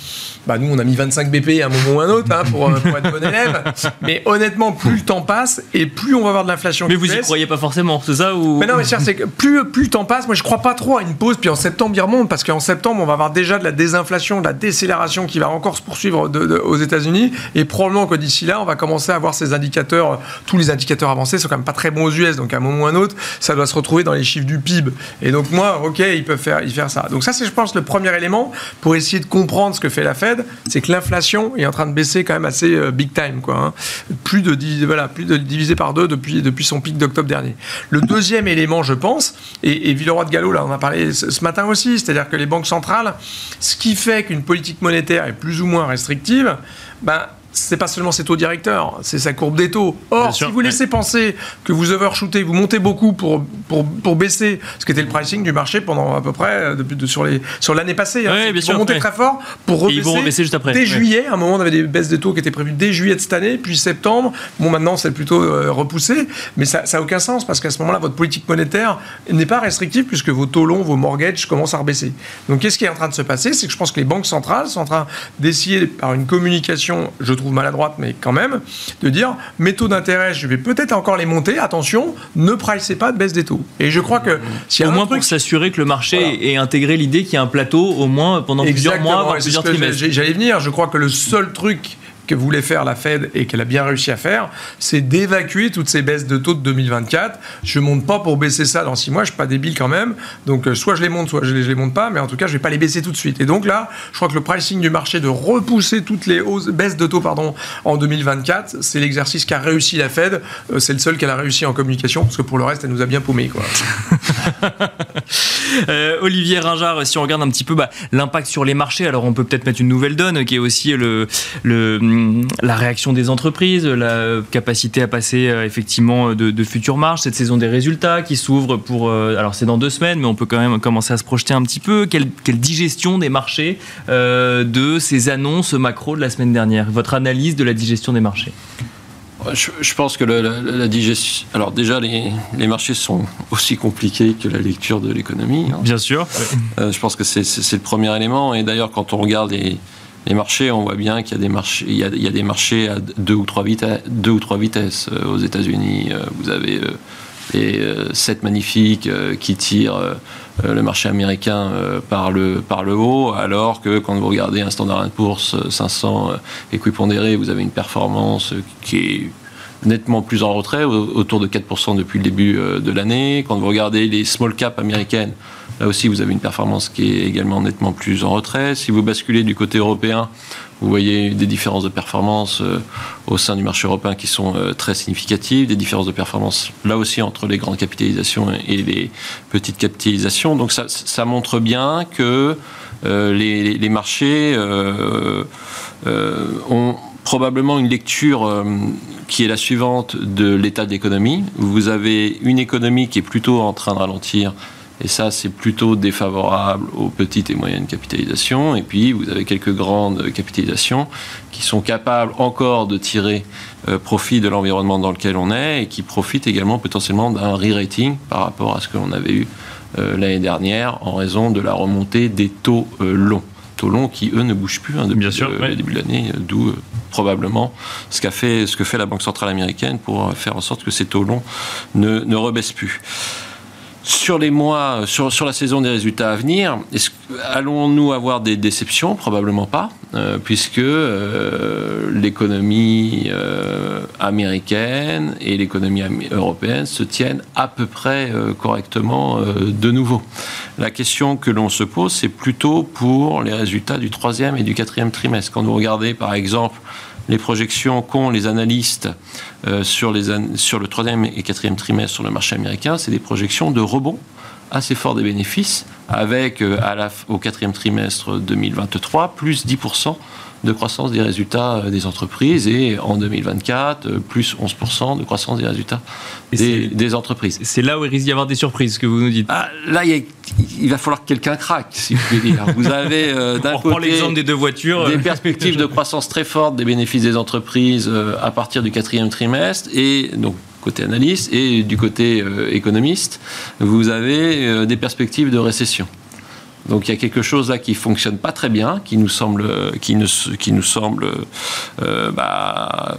bah nous on a mis 25 BP à un moment ou un autre hein, pour, euh, pour, être bon élève. Mais honnêtement, plus le temps passe et plus on va avoir de l'inflation. Mais vous y croyez pas forcément, c'est ça ou... Mais non, mais c'est que plus, plus le temps passe, moi je crois pas trop à une pause, puis en septembre il remonte, parce qu'en septembre on va avoir déjà de la désinflation, de la décélération qui va encore se poursuivre aux États-Unis, et probablement que d'ici là on va commencer à avoir ces indicateurs, tous les indicateurs avancés sont quand même pas très bons aux US, donc à un moment ou un autre, ça doit se retrouver dans les chiffres du PIB. Et donc moi, ok, ils peuvent faire, ils faire ça. Donc ça c'est je pense le premier élément pour essayer de comprendre ce que fait la Fed, c'est que l'inflation est en train de baisser quand même assez euh, big time, quoi. Hein. Plus de voilà, plus de divisé par deux depuis depuis son pic d'octobre dernier. Le deuxième élément, je pense, et, et Villeroy de Gallo, là, on a parlé ce, matin aussi, c'est-à-dire que les banques centrales, ce qui fait qu'une politique monétaire est plus ou moins restrictive, ben c'est pas seulement ses taux directeurs, c'est sa courbe des taux. Or, si vous laissez penser que vous overshootez, vous montez beaucoup pour, pour, pour, baisser ce qui était le pricing du marché pendant à peu près euh, depuis, de, sur, les, sur l'année passée, hein, ils vont monter très fort pour rebaisser, juste après. dès juillet. À un moment, on avait des baisses des taux qui étaient prévues dès juillet de cette année, puis septembre. Bon, maintenant, c'est plutôt euh, repoussé, mais ça n'a aucun sens parce qu'à ce moment-là, votre politique monétaire n'est pas restrictive puisque vos taux longs, vos mortgages commencent à rebaisser. Donc, qu'est-ce qui est en train de se passer? C'est que je pense que les banques centrales sont en train d'essayer, par une communication, je trouve maladroite, mais quand même, de dire mes taux d'intérêt, je vais peut-être encore les monter. Attention, ne pricez pas de baisse des taux. Et je crois que si au moins pour s'assurer que le marché ait intégré l'idée qu'il y a un plateau au moins pendant plusieurs mois, plusieurs trimestres. J'allais venir. Je crois que le seul truc que voulait faire la Fed et qu'elle a bien réussi à faire, c'est d'évacuer toutes ces baisses de taux de 2024. Je monte pas pour baisser ça dans six mois, je suis pas débile quand même. Donc soit je les monte, soit je les, les monte pas, mais en tout cas, je vais pas les baisser tout de suite. Et donc là, je crois que le pricing du marché de repousser toutes les hausses, baisses de taux pardon, en 2024, c'est l'exercice qu'a réussi la Fed. c'est le seul qu'elle a réussi en communication, parce que pour le reste, elle nous a bien paumé. Quoi. Euh, Olivier Ringard, si on regarde un petit peu bah, l'impact sur les marchés, alors on peut peut-être mettre une nouvelle donne qui est aussi le, la réaction des entreprises, la capacité à passer euh, effectivement de, futures marges, cette saison des résultats qui s'ouvre pour. Euh, alors c'est dans deux semaines, mais on peut quand même commencer à se projeter un petit peu. Quelle, digestion des marchés de ces annonces macro de la semaine dernière? Votre analyse de la digestion des marchés je, pense que la, digestion. Alors, déjà, les, marchés sont aussi compliqués que la lecture de l'économie. Hein. Bien sûr. Euh, je pense que c'est le premier élément. Et d'ailleurs, quand on regarde les, marchés, on voit bien qu'il y a des marchés, il y a, des marchés à deux ou trois vitesses. Deux ou trois vitesses. Euh, aux États-Unis, euh, vous avez les sept magnifiques qui tirent le marché américain par, le, par le haut, alors que quand vous regardez un standard bourse 500 équipondéré, vous avez une performance qui est nettement plus en retrait, autour de 4% depuis le début euh, de l'année. Quand vous regardez les small caps américaines, là aussi vous avez une performance qui est également nettement plus en retrait. Si vous basculez du côté européen, vous voyez des différences de performance euh, au sein du marché européen qui sont euh, très significatives, des différences de performance là aussi entre les grandes capitalisations et les petites capitalisations. Donc ça, montre bien que les, marchés ont probablement une lecture euh, qui est la suivante de l'état d'économie. Vous avez une économie qui est plutôt en train de ralentir, et ça, c'est plutôt défavorable aux petites et moyennes capitalisations. Et puis, vous avez quelques grandes capitalisations qui sont capables encore de tirer euh, profit de l'environnement dans lequel on est et qui profitent également potentiellement d'un re-rating par rapport à ce que l'on avait eu euh, l'année dernière en raison de la remontée des taux longs taux longs qui, eux, ne bougent plus hein, depuis le, début de l'année, d'où euh, probablement ce, qu'a fait, ce que fait la Banque centrale américaine pour faire en sorte que ces taux longs ne, ne rebaissent plus. Sur les mois, sur, sur la saison des résultats à venir, allons-nous avoir des déceptions? Probablement pas, euh, puisque euh, l'économie euh, américaine et l'économie européenne se tiennent à peu près correctement de nouveau. La question que l'on se pose, c'est plutôt pour les résultats du troisième et du quatrième trimestre. Quand vous regardez, par exemple, les projections qu'ont les analystes euh, sur, le troisième et quatrième trimestre sur le marché américain, c'est des projections de rebond assez fort des bénéfices, avec euh, au quatrième trimestre 2023 plus 10% de croissance des résultats euh, des entreprises et en 2024, euh, plus 11% de croissance des résultats des, entreprises. C'est là où il risque d'y avoir des surprises, que vous nous dites. Ah, là, il, va falloir que quelqu'un craque, si vous voulez dire. Vous avez euh, d'un côté l'exemple des deux voitures. Des perspectives de croissance très fortes des bénéfices des entreprises à partir du quatrième trimestre et donc côté analyste et du côté économiste, vous avez des perspectives de récession. Donc il y a quelque chose là qui fonctionne pas très bien, qui nous semble, qui nous, semble euh, bah,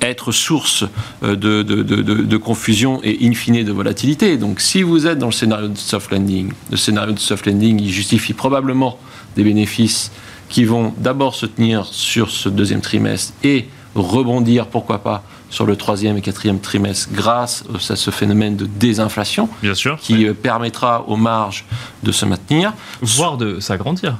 être source euh, de, confusion et in fine de volatilité. Donc si vous êtes dans le scénario de soft landing, le scénario de soft landing, justifie probablement des bénéfices qui vont d'abord se tenir sur ce deuxième trimestre et rebondir, pourquoi pas, sur le troisième et quatrième trimestre grâce à ce phénomène de désinflation Bien sûr, qui euh, permettra aux marges de se maintenir. Voire de s'agrandir.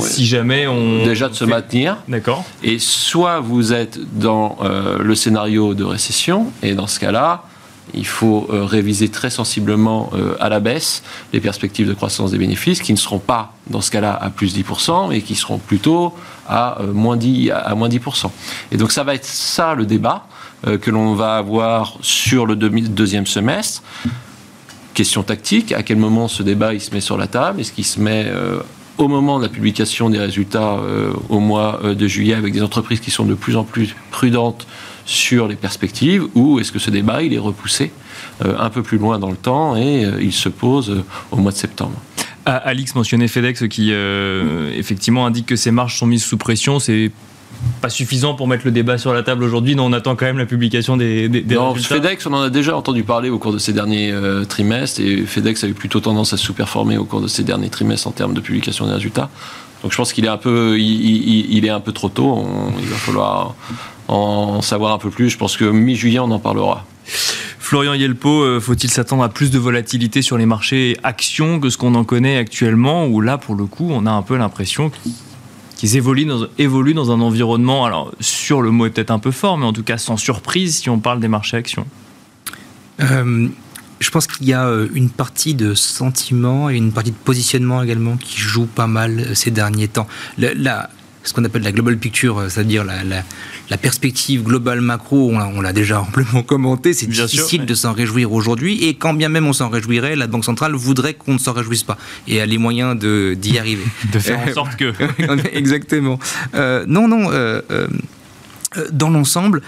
Si jamais on... Déjà de se maintenir. D'accord. Et soit vous êtes dans euh, le scénario de récession, et dans ce cas-là, il faut euh, réviser très sensiblement à la baisse les perspectives de croissance des bénéfices qui ne seront pas dans ce cas-là à plus 10% mais qui seront plutôt à, moins 10, à moins 10%. Et donc ça va être ça le débat. Euh, que l'on va avoir sur le deuxième semestre. Question tactique, à quel moment ce débat il se met sur la table? Est-ce qu'il se met euh, au moment de la publication des résultats euh, au mois de juillet avec des entreprises qui sont de plus en plus prudentes sur les perspectives? Ou est-ce que ce débat il est repoussé un peu plus loin dans le temps et il se pose au mois de septembre? Ah, Alix mentionnait FedEx qui effectivement indique que ces marges sont mises sous pression. Pas suffisant pour mettre le débat sur la table aujourd'hui. Non, on attend quand même la publication des, des, non, résultats. FedEx, on en a déjà entendu parler au cours de ces derniers euh, trimestres et FedEx a eu plutôt tendance à sous-performer au cours de ces derniers trimestres en termes de publication des résultats. Donc je pense qu'il est un peu, il, est un peu trop tôt. il va falloir en savoir un peu plus. Je pense que mi-juillet, on en parlera. Florian Yelpo, euh, faut-il s'attendre à plus de volatilité sur les marchés actions que ce qu'on en connaît actuellement Où là, pour le coup, on a un peu l'impression qu'ils évoluent dans, un environnement, alors sur le mot est peut-être un peu fort, mais en tout cas sans surprise si on parle des marchés actions euh, je pense qu'il y a euh, une partie de sentiment et une partie de positionnement également qui joue pas mal ces derniers temps. Ce qu'on appelle la global picture, euh, c'est-à-dire la, la, perspective globale macro, on l'a déjà amplement commenté, c'est difficile de s'en réjouir aujourd'hui, et quand bien même on s'en réjouirait, la Banque centrale voudrait qu'on ne s'en réjouisse pas, et a les moyens d'y arriver. de faire en sorte que... Exactement. Euh, non, non, euh, dans l'ensemble,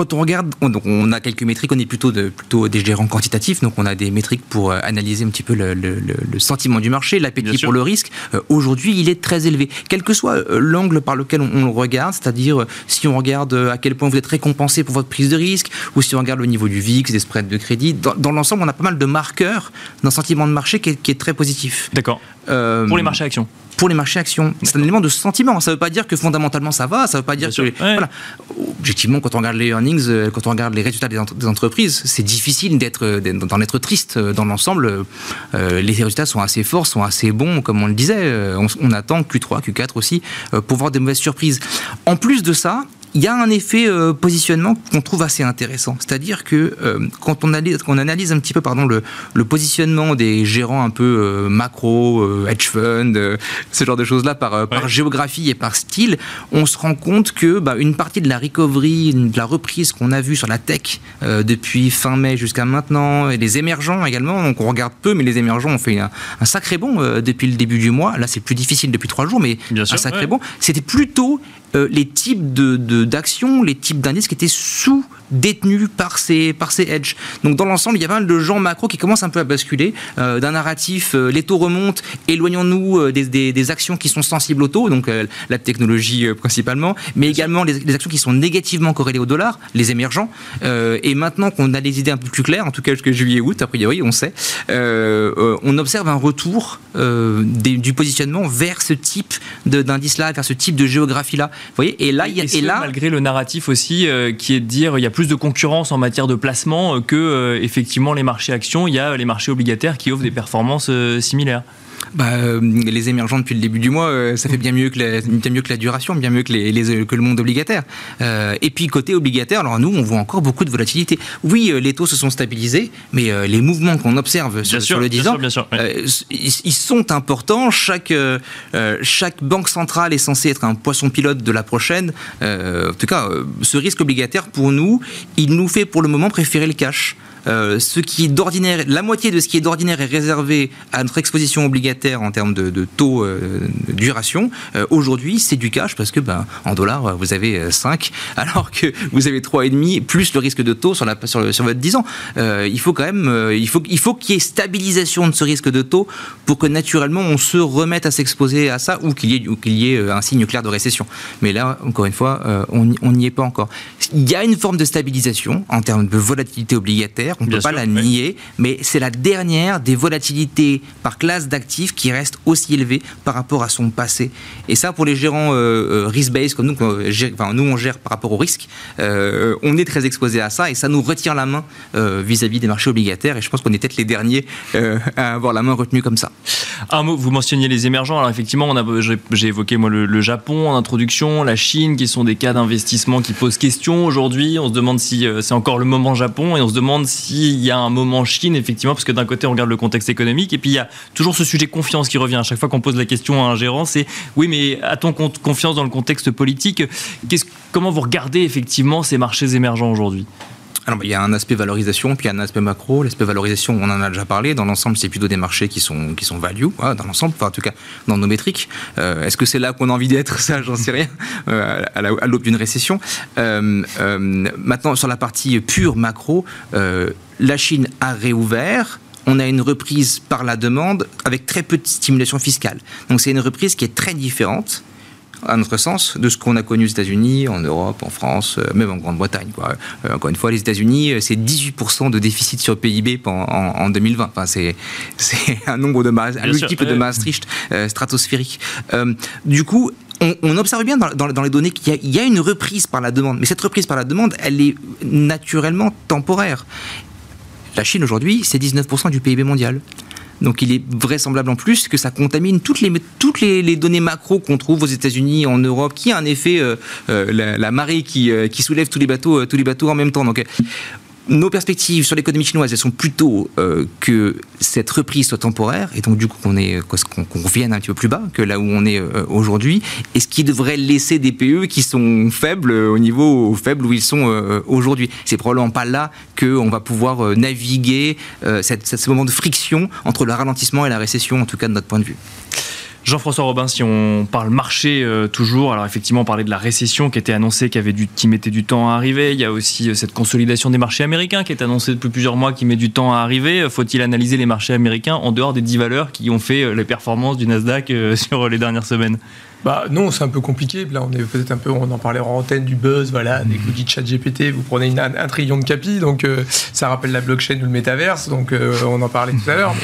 quand on regarde, on, a quelques métriques, on est plutôt, de, plutôt des gérants quantitatifs, donc on a des métriques pour euh, analyser un petit peu le, sentiment du marché, l'appétit pour le risque. Euh, aujourd'hui, il est très élevé. Quel que soit euh, l'angle par lequel on, le regarde, c'est-à-dire si on regarde à quel point vous êtes récompensé pour votre prise de risque, ou si on regarde le niveau du VIX, des spreads de crédit, dans, l'ensemble, on a pas mal de marqueurs d'un sentiment de marché qui est, très positif. D'accord. pour les marchés actions pour les marchés actions. C'est un élément de sentiment. Ça ne veut pas dire que fondamentalement ça va. Ça ne veut pas dire que. Voilà. Objectivement, quand on regarde les earnings, euh, quand on regarde les résultats des, entreprises, c'est difficile d'être, euh, d'en être triste euh, dans l'ensemble. les résultats sont assez forts, sont assez bons, comme on le disait. On, on attend Q3, Q4 aussi pour voir des mauvaises surprises. En plus de ça, il y a un effet euh, positionnement qu'on trouve assez intéressant. C'est-à-dire que euh, quand on analyse, on analyse un petit peu pardon, le, le positionnement des gérants un peu euh, macro, hedge fund, ce genre de choses-là par, par, géographie et par style, on se rend compte que bah, une partie de la recovery, de la reprise qu'on a vue sur la tech depuis fin mai jusqu'à maintenant, et les émergents également, donc on regarde peu, mais les émergents ont fait un, sacré bond depuis le début du mois. Là, c'est plus difficile depuis trois jours, mais un sacré bond. C'était plutôt les types d'actions, de, les types d'indices qui étaient sous détenus par ces, par ces hedges. Donc dans l'ensemble, il y a pas mal de gens macro qui commencent un peu à basculer euh, d'un narratif, euh, les taux remontent, éloignons-nous euh, des, des, des, actions qui sont sensibles aux taux, donc la technologie principalement, mais également les, les, actions qui sont négativement corrélées au dollar, les émergents. et maintenant qu'on a des idées un peu plus claires, en tout cas jusqu'à juillet-août, a priori, on sait, on observe un retour des, du positionnement vers ce type d'indice-là, vers ce type de géographie-là. Vous voyez Et là, il y a, et, là, malgré le narratif aussi qui est de dire il y a plus plus de concurrence en matière de placement que euh, effectivement les marchés actions. Il y a les marchés obligataires qui offrent des performances euh, similaires. Bah, euh, les émergents depuis le début du mois, euh, ça fait bien mieux que la, bien mieux que la duration, bien mieux que, les, les, que le monde obligataire. Euh, et puis côté obligataire, alors nous, on voit encore beaucoup de volatilité. Oui, les taux se sont stabilisés, mais les mouvements qu'on observe sur, le 10 ans, ils, sont importants. Chaque, chaque banque centrale est censée être un poisson pilote de la prochaine. en tout cas, ce risque obligataire, pour nous, il nous fait pour le moment préférer le cash. Euh, ce qui d'ordinaire, la moitié de ce qui est d'ordinaire est réservé à notre exposition obligataire en termes de, taux euh, duration. Euh, aujourd'hui, c'est du cash parce que ben, en dollars, vous avez 5, alors que vous avez 3,5 plus le risque de taux sur, la, sur, votre 10 ans. il faut quand même, il faut, il faut qu'il y ait stabilisation de ce risque de taux pour que naturellement on se remette à s'exposer à ça ou qu'il y, qu'il y ait un signe clair de récession. Mais là, encore une fois, on n'y est pas encore. Il y a une forme de stabilisation en termes de volatilité obligataire on ne peut pas la nier, mais c'est la dernière des volatilités par classe d'actifs qui reste aussi élevée par rapport à son passé. Et ça, pour les gérants euh, euh, risk-based comme nous, enfin, nous on gère par rapport au risque, euh, on est très exposé à ça et ça nous retient la main vis-à-vis des marchés obligataires. Et je pense qu'on est peut-être les derniers à avoir la main retenue comme ça. Un mot, vous mentionniez les émergents. Alors effectivement, j'ai évoqué moi le, Japon en introduction, la Chine, qui sont des cas d'investissement qui posent question aujourd'hui. On se demande si c'est encore le moment Japon et on se demande si s'il y a un moment Chine, effectivement, parce que d'un côté, on regarde le contexte économique, et puis il y a toujours ce sujet confiance qui revient. À chaque fois qu'on pose la question à un gérant, c'est oui, mais a-t-on confiance dans le contexte politique? Comment vous regardez effectivement ces marchés émergents aujourd'hui? Alors, il y a un aspect valorisation, puis il y a un aspect macro. L'aspect valorisation, on en a déjà parlé. Dans l'ensemble, c'est plutôt des marchés qui sont, qui sont value, dans l'ensemble, en tout cas, dans nos métriques. Euh, est-ce que c'est là qu'on a envie d'être Ça, j'en sais rien, euh, à l'aube d'une récession. Euh, maintenant, sur la partie pure macro, la Chine a réouvert on a une reprise par la demande avec très peu de stimulation fiscale. Donc c'est une reprise qui est très différente à notre sens, de ce qu'on a connu aux États-Unis, en Europe, en France, même en Grande-Bretagne. encore une fois, les États-Unis, c'est 18% de déficit sur PIB en, en 2020. Enfin, c'est un nombre de un multiple de Maastricht stratosphérique. du coup, on, observe bien dans, les données qu'il y, a une reprise par la demande, mais cette reprise par la demande, elle est naturellement temporaire. La Chine aujourd'hui, c'est 19% du PIB mondial. Donc il est vraisemblable en plus que ça contamine toutes les, toutes les, données macro qu'on trouve aux États-Unis, en Europe, qui a un effet euh, euh, la, marée qui, euh, qui, soulève tous les bateaux, tous les bateaux en même temps. Nos perspectives sur l'économie chinoise, elles sont plutôt euh, que cette reprise soit temporaire, et donc du coup qu'on qu'on revienne un petit peu plus bas que là où on est euh, aujourd'hui, et ce qui devrait laisser des PE qui sont faibles au niveau faible où ils sont euh, aujourd'hui? C'est probablement pas là qu'on va pouvoir naviguer ce moment de friction entre le ralentissement et la récession, en tout cas de notre point de vue. Jean-François Robin, si on parle marché euh, toujours, alors effectivement on parlait de la récession qui était annoncée, qui, avait du, qui mettait du temps à arriver. Il y a aussi euh, cette consolidation des marchés américains qui est annoncée depuis plusieurs mois, qui met du temps à arriver. Faut-il analyser les marchés américains en dehors des 10 valeurs qui ont fait euh, les performances du Nasdaq sur les dernières semaines? Bah non, c'est un peu compliqué. Là, on est peut-être un peu, on en parlait en antenne du buzz, voilà, des cookies de chat GPT, vous prenez un, trillion de capi, donc euh, ça rappelle la blockchain ou le métaverse, donc euh, on en parlait tout à l'heure.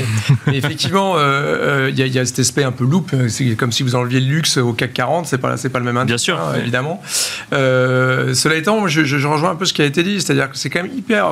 Mais, effectivement, euh, il y, a cet aspect un peu loop, c'est comme si vous enleviez le luxe au CAC 40, c'est pas, c'est pas le même indice, Bien sûr, hein, évidemment. cela étant, je, je, rejoins un peu ce qui a été dit, c'est-à-dire que c'est quand même hyper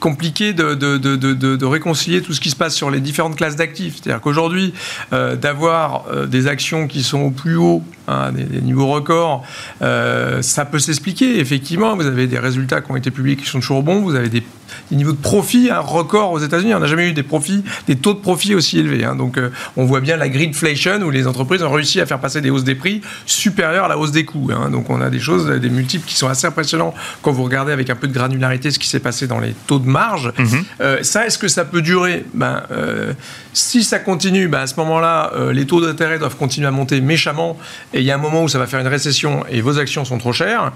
compliqué de, de, de, de, réconcilier tout ce qui se passe sur les différentes classes d'actifs. C'est-à-dire qu'aujourd'hui, d'avoir des actions qui sont au plus haut Hein, des, niveaux records, euh, ça peut s'expliquer. Effectivement, vous avez des résultats qui ont été publiés qui sont toujours bons, vous avez des des niveaux de profit, un record aux États-Unis. On n'a jamais eu des profits, des taux de profit aussi élevés. Hein. Donc, euh, on voit bien la greedflation où les entreprises ont réussi à faire passer des hausses des prix supérieures à la hausse des coûts. Hein. Donc, on a des choses, des multiples qui sont assez impressionnants quand vous regardez avec un peu de granularité ce qui s'est passé dans les taux de marge. Mm-hmm. Euh, ça, est-ce que ça peut durer? Ben, euh, Si ça continue, ben, à ce moment-là, les taux d'intérêt doivent continuer à monter méchamment. Et il y a un moment où ça va faire une récession et vos actions sont trop chères.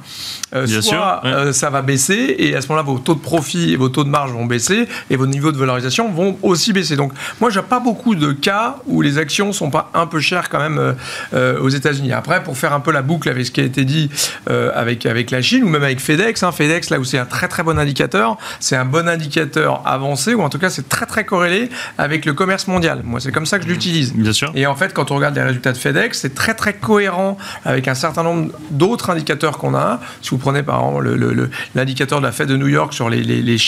soit sûr, ça va baisser et à ce moment-là, vos taux de profit vos taux de marge vont baisser et vos niveaux de valorisation vont aussi baisser. Donc, moi, j'ai pas beaucoup de cas où les actions sont pas un peu chères quand même euh, euh, aux États-Unis. Après, pour faire un peu la boucle avec ce qui a été dit euh, avec, avec la Chine ou même avec FedEx, hein, FedEx, là où c'est un très très bon indicateur, c'est un bon indicateur avancé ou en tout cas, c'est très très corrélé avec le commerce mondial. Moi, c'est comme ça que je l'utilise. Bien sûr. Et en fait, quand on regarde les résultats de FedEx, c'est très très cohérent avec un certain nombre d'autres indicateurs qu'on a. Si vous prenez par exemple l'indicateur de la Fed de New York sur les, les, les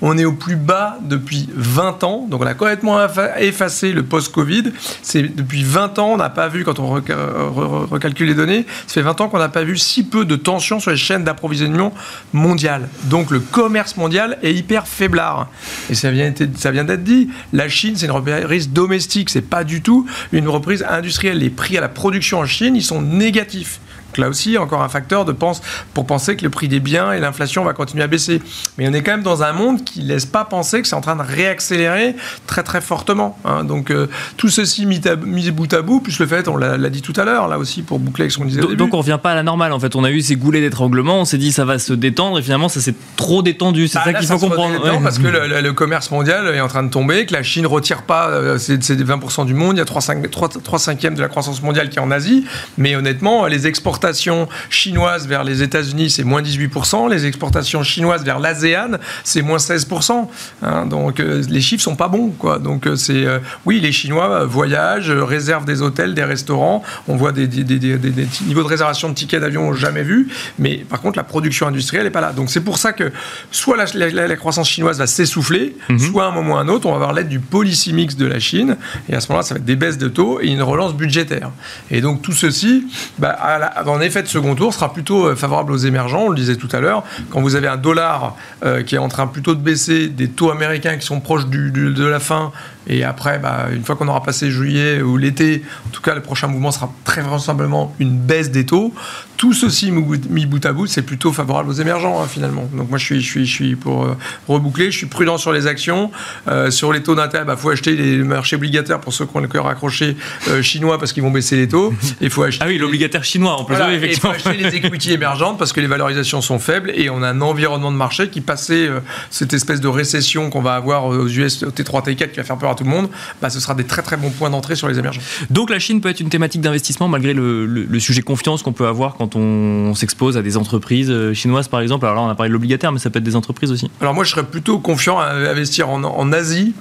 On est au plus bas depuis 20 ans. Donc on a complètement effacé le post-Covid. C'est depuis 20 ans, on n'a pas vu, quand on recalcule les données, ça fait 20 ans qu'on n'a pas vu si peu de tension sur les chaînes d'approvisionnement mondiales. Donc le commerce mondial est hyper faiblard. Et ça vient, ça vient d'être dit. La Chine, c'est une reprise domestique. C'est pas du tout une reprise industrielle. Les prix à la production en Chine, ils sont négatifs là aussi, encore un facteur de pense, pour penser que le prix des biens et l'inflation va continuer à baisser. Mais on est quand même dans un monde qui ne laisse pas penser que c'est en train de réaccélérer très très fortement. Hein. Donc euh, tout ceci mis, mis, bout à bout, plus le fait, on l'a dit tout à l'heure, là aussi pour boucler avec ce qu'on disait. Donc, donc on revient pas à la normale en fait. On a eu ces goulets d'étranglement, on s'est dit ça va se détendre et finalement ça s'est trop détendu. C'est bah, ça qu'il faut comprendre. Parce que le, commerce mondial est en train de tomber, que la Chine retire pas euh, ses, 20% du monde, il y a 3, 5, 3, 3 cinquièmes de la croissance mondiale qui est en Asie. Mais honnêtement, les exportations exportations chinoises vers les États-Unis, c'est moins 18%. Les exportations chinoises vers l'ASEAN, c'est moins 16%. Hein. donc euh, les chiffres sont pas bons. Quoi. Donc euh, c'est euh, oui, les Chinois voyagent, réservent des hôtels, des restaurants. On voit des, niveaux de réservation de tickets d'avion jamais vus. Mais par contre, la production industrielle n'est pas là. Donc c'est pour ça que soit la, croissance chinoise va s'essouffler, mhm. soit à un moment ou à un autre, on va avoir l'aide du policy mix de la Chine. Et à ce moment-là, ça va être des baisses de taux et une relance budgétaire. Et donc tout ceci, bah, à la, en effet de second tour sera plutôt euh, favorable aux émergents, on le disait tout à l'heure. Quand vous avez un dollar euh, qui est en train plutôt de baisser, des taux américains qui sont proches de la fin, et après, bah, une fois qu'on aura passé juillet ou l'été, en tout cas, le prochain mouvement sera très vraisemblablement une baisse des taux. tout ceci mis bout à bout, c'est plutôt favorable aux émergents hein, finalement. Donc moi je suis, je suis, je suis pour euh, reboucler, je suis prudent sur les actions, euh, sur les taux d'intérêt. Il bah, faut acheter les marchés obligataires pour ceux qui ont le cœur accroché euh, chinois parce qu'ils vont baisser les taux. Il faut acheter. Ah oui, l'obligataire chinois. On peut voilà. Il faut acheter les equities émergentes parce que les valorisations sont faibles et on a un environnement de marché qui passait cette espèce de récession qu'on va avoir aux US, au T3, T4 qui va faire peur à tout le monde. Bah, ce sera des très très bons points d'entrée sur les émergents. Donc la Chine peut être une thématique d'investissement malgré le, le sujet confiance qu'on peut avoir quand on s'expose à des entreprises euh, chinoises, par exemple. Alors là, on a parlé de l'obligataire, mais ça peut être des entreprises aussi. Alors moi, je serais plutôt confiant à investir en, en Asie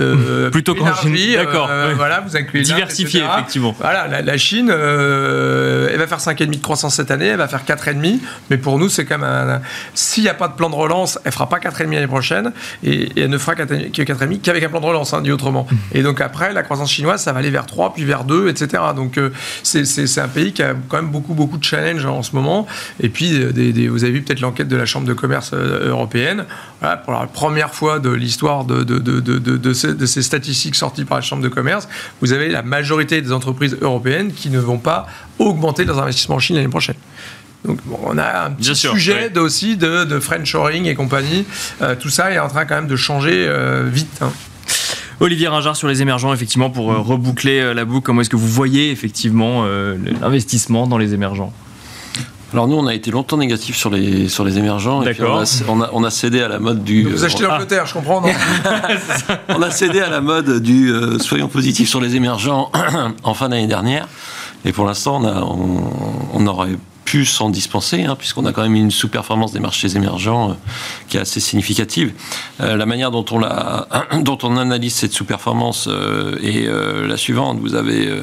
euh, Plutôt qu'en Chine. D'accord. Euh, voilà, vous incluez Diversifié, effectivement. Voilà, la, Chine, euh, elle va faire 5,5 de croissance cette année, elle va faire 4,5. Mais pour nous, c'est quand même un. S'il n'y a pas de plan de relance, elle fera pas 4,5 l'année prochaine. Et, elle ne fera 4,5 qu'avec un plan de relance, hein, dit autrement. Et donc après, la croissance chinoise, ça va aller vers 3, puis vers 2, etc. Donc c'est un pays qui a quand même beaucoup, beaucoup de challenges en ce moment. Et puis, vous avez vu peut-être l'enquête de la Chambre de commerce européenne. Voilà, pour la première fois de l'histoire de, de, de, de de ces statistiques sorties par la Chambre de commerce, vous avez la majorité des entreprises européennes qui ne vont pas augmenter leurs investissements en Chine l'année prochaine. Donc on a un petit sujet aussi de, de Shoring et compagnie. Euh, tout ça est en train quand même de changer euh, vite. Hein. Olivier Ringard sur les émergents, effectivement, pour euh, reboucler la boucle, comment est-ce que vous voyez effectivement l'investissement dans les émergents? Alors nous, on a été longtemps négatif sur les, sur les émergents. Et puis on, a, on, a, cédé à la mode du... Vous achetez l'Angleterre, ah. je comprends, non On a cédé à la mode du euh, soyons positifs sur les émergents en fin d'année dernière. Et pour l'instant, on, on, aurait pu s'en dispenser, hein, puisqu'on a quand même une sous-performance des marchés émergents euh, qui est assez significative. Euh, la manière dont on, la, dont on analyse cette sous-performance est la suivante. Vous avez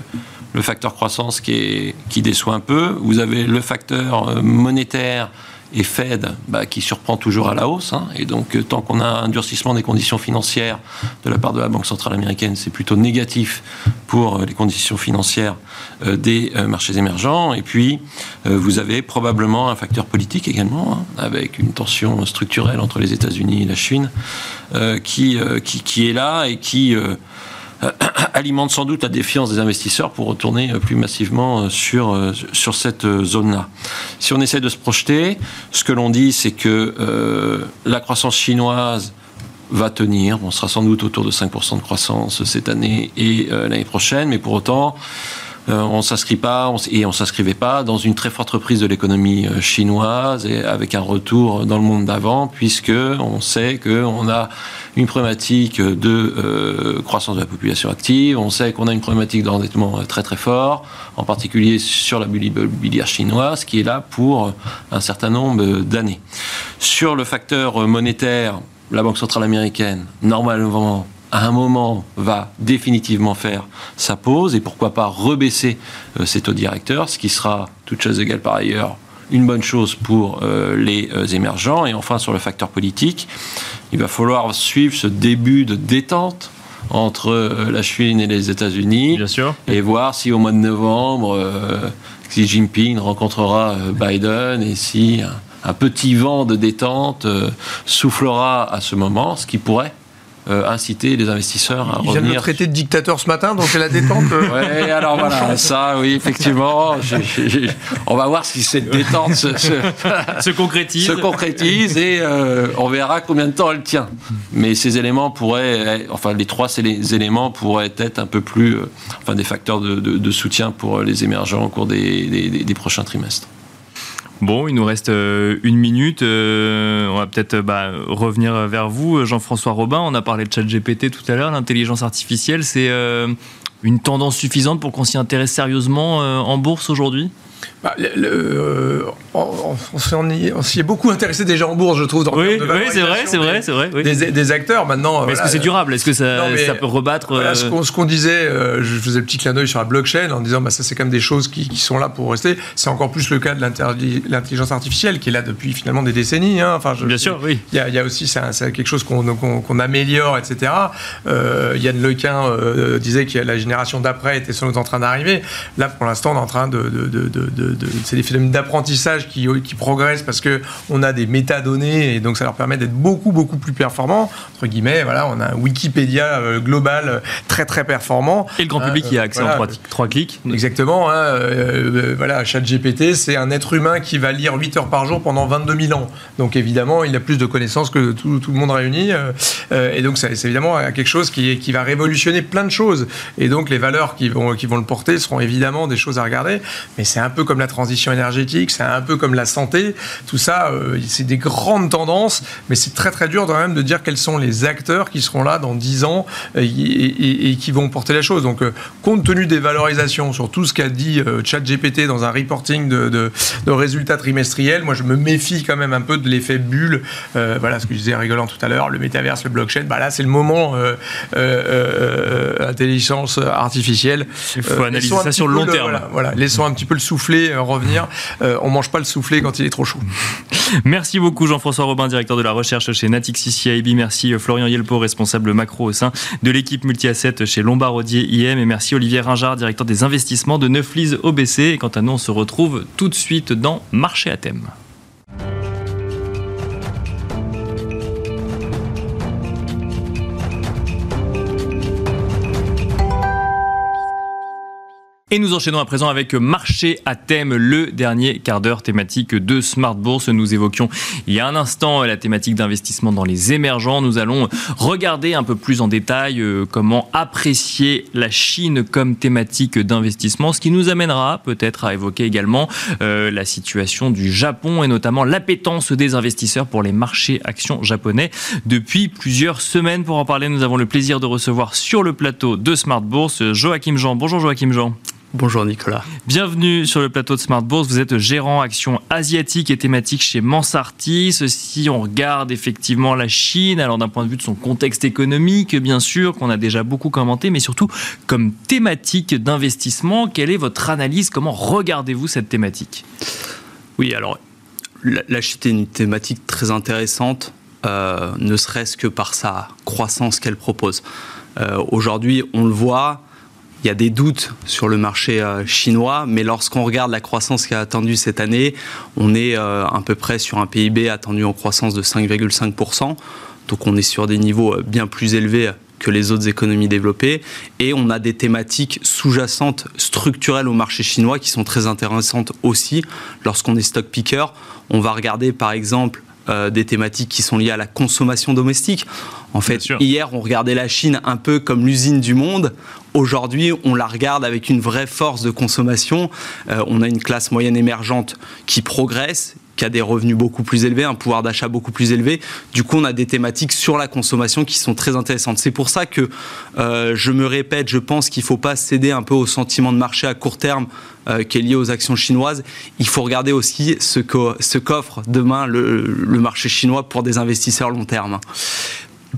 le facteur croissance qui, déçoit un peu. Vous avez le facteur euh, monétaire et Fed bah, qui surprend toujours à la hausse. Hein. Et donc, euh, tant qu'on a un durcissement des conditions financières de la part de la Banque centrale américaine, c'est plutôt négatif pour euh, les conditions financières des marchés émergents. Et puis, vous avez probablement un facteur politique également, hein, avec une tension structurelle entre les États-Unis et la Chine, qui, est là et qui alimente sans doute la défiance des investisseurs pour retourner euh, plus massivement euh, sur, sur cette zone-là. Si on essaie de se projeter, ce que l'on dit, c'est que la croissance chinoise va tenir. On sera sans doute autour de 5% de croissance cette année et l'année prochaine, mais pour autant, on ne s'inscrit pas et on s'inscrivait pas dans une très forte reprise de l'économie chinoise et avec un retour dans le monde d'avant, puisque on sait qu'on a une problématique de euh, croissance de la population active. On sait qu'on a une problématique d'endettement euh, très très fort, en particulier sur la bulle chinoise, qui est là pour un certain nombre d'années. Sur le facteur monétaire, la Banque centrale américaine, normalement, à un moment, va définitivement faire sa pause et pourquoi pas rebaisser euh, ses taux directeurs, ce qui sera, toute chose égale par ailleurs, une bonne chose pour les émergents. Et enfin, sur le facteur politique, il va falloir suivre ce début de détente entre euh, la Chine et les États-Unis. Et voir si au mois de novembre, euh, Xi Jinping rencontrera euh, Biden et si un petit vent de détente soufflera à ce moment, ce qui pourrait euh, inciter les investisseurs à revenir. Il vient de traiter de dictateur ce matin, donc c'est la détente. Euh. oui, alors voilà, ça, oui, effectivement. on va voir si cette détente se, se, concrétise. Se concrétise et euh, on verra combien de temps elle tient. Mais ces éléments pourraient, enfin, les trois éléments pourraient être un peu plus, enfin, des facteurs de, soutien pour les émergents au cours des prochains trimestres. Bon, il nous reste euh, une minute. Euh, on va peut-être bah, revenir vers vous, Jean-François Robin. On a parlé de ChatGPT tout à l'heure. L'intelligence artificielle, c'est euh, une tendance suffisante pour qu'on s'y intéresse sérieusement en bourse aujourd'hui? Bah, euh, on, s'y est beaucoup intéressé déjà en bourse, je trouve. Dans oui, oui c'est vrai, c'est vrai, c'est vrai. Des, acteurs maintenant. est-ce que c'est durable? Est-ce que ça, ça, peut rebattre euh, Ce qu'on disait, euh, je faisais le petit clin d'œil sur la blockchain en disant, bah, ça c'est quand même des choses qui, sont là pour rester. C'est encore plus le cas de l'intelligence artificielle qui est là depuis finalement des décennies. Hein. Enfin, Bien sûr, oui. Il y, a aussi c'est quelque chose qu'on améliore, etc. Yann Lequin disait que la génération d'après était sans doute en train d'arriver. Là, pour l'instant, on est en train de c'est des phénomènes d'apprentissage qui, qui progresse parce que on a des métadonnées et donc ça leur permet d'être beaucoup beaucoup plus performants. Entre guillemets, voilà, on a un Wikipédia euh, global très très performant. Et le grand public qui a accès en trois, clics. Exactement. Hein, euh, voilà, ChatGPT, c'est un être humain qui va lire 8 heures par jour pendant 22 000 ans. Donc évidemment, il a plus de connaissances que tout, tout le monde réuni. et donc c'est évidemment quelque chose qui, qui va révolutionner plein de choses. Et donc les valeurs qui vont, qui vont le porter seront évidemment des choses à regarder. Mais c'est un peu comme la transition énergétique, c'est un peu comme la santé. Tout ça, euh, c'est des grandes tendances, mais c'est très très dur quand même de dire quels sont les acteurs qui seront là dans 10 ans et, et, qui vont porter la chose. Donc, euh, compte tenu des valorisations sur tout ce qu'a dit euh, ChatGPT dans un reporting de, de, de, résultats trimestriels, moi je me méfie quand même un peu de l'effet bulle. voilà ce que je disais rigolant tout à l'heure, le métaverse, le blockchain. Bah là, c'est le moment intelligence artificielle. Il faut analyser ça sur le long terme. Voilà, laissons un petit peu le souffler revenir. on mange pas le souffler quand il est trop chaud. Merci beaucoup Jean-François Robin, directeur de la recherche chez Natixis CIB. Merci Florian Yelpo, responsable macro au sein de l'équipe multi-asset chez Lombard Odier IM. Et merci Olivier Ringard, directeur des investissements de Neuflis OBC. Et quant à nous, on se retrouve tout de suite dans Marché à thème. Et nous enchaînons à présent avec Marché à thème, le dernier quart d'heure thématique de Smart Bourse. Nous évoquions il y a un instant la thématique d'investissement dans les émergents. Nous allons regarder un peu plus en détail euh, comment apprécier la Chine comme thématique d'investissement, ce qui nous amènera peut-être à évoquer également euh, la situation du Japon et notamment l'appétence des investisseurs pour les marchés actions japonais depuis plusieurs semaines. Pour en parler, nous avons le plaisir de recevoir sur le plateau de Smart Bourse Joachim Jean. Bonjour Joachim Jean. Bonjour Nicolas. Bienvenue sur le plateau de Smart Bourse. Vous êtes gérant actions asiatiques et thématiques chez Mansartis. Si on regarde effectivement la Chine, alors d'un point de vue de son contexte économique, bien sûr, qu'on a déjà beaucoup commenté, mais surtout comme thématique d'investissement, quelle est votre analyse? Comment regardez-vous cette thématique? Oui, alors la, Chine est une thématique très intéressante, euh, ne serait-ce que par sa croissance qu'elle propose. Euh, aujourd'hui, on le voit il y a des doutes sur le marché euh, chinois, mais lorsqu'on regarde la croissance qui a attendu cette année, on est euh, à peu près sur un PIB attendu en croissance de 5,5%. Donc on est sur des niveaux euh, bien plus élevés que les autres économies développées. Et on a des thématiques sous-jacentes structurelles au marché chinois qui sont très intéressantes aussi. Lorsqu'on est stock picker, on va regarder par exemple des thématiques qui sont liées à la consommation domestique. En fait, hier, on regardait la Chine un peu comme l'usine du monde. Aujourd'hui, on la regarde avec une vraie force de consommation. Euh, on a une classe moyenne émergente qui progresse qui a des revenus beaucoup plus élevés, un pouvoir d'achat beaucoup plus élevé. Du coup, on a des thématiques sur la consommation qui sont très intéressantes. C'est pour ça que euh, je me répète, je pense qu'il ne faut pas céder un peu au sentiment de marché à court terme euh, qui est lié aux actions chinoises. Il faut regarder aussi ce qu'offre demain le, le marché chinois pour des investisseurs long terme.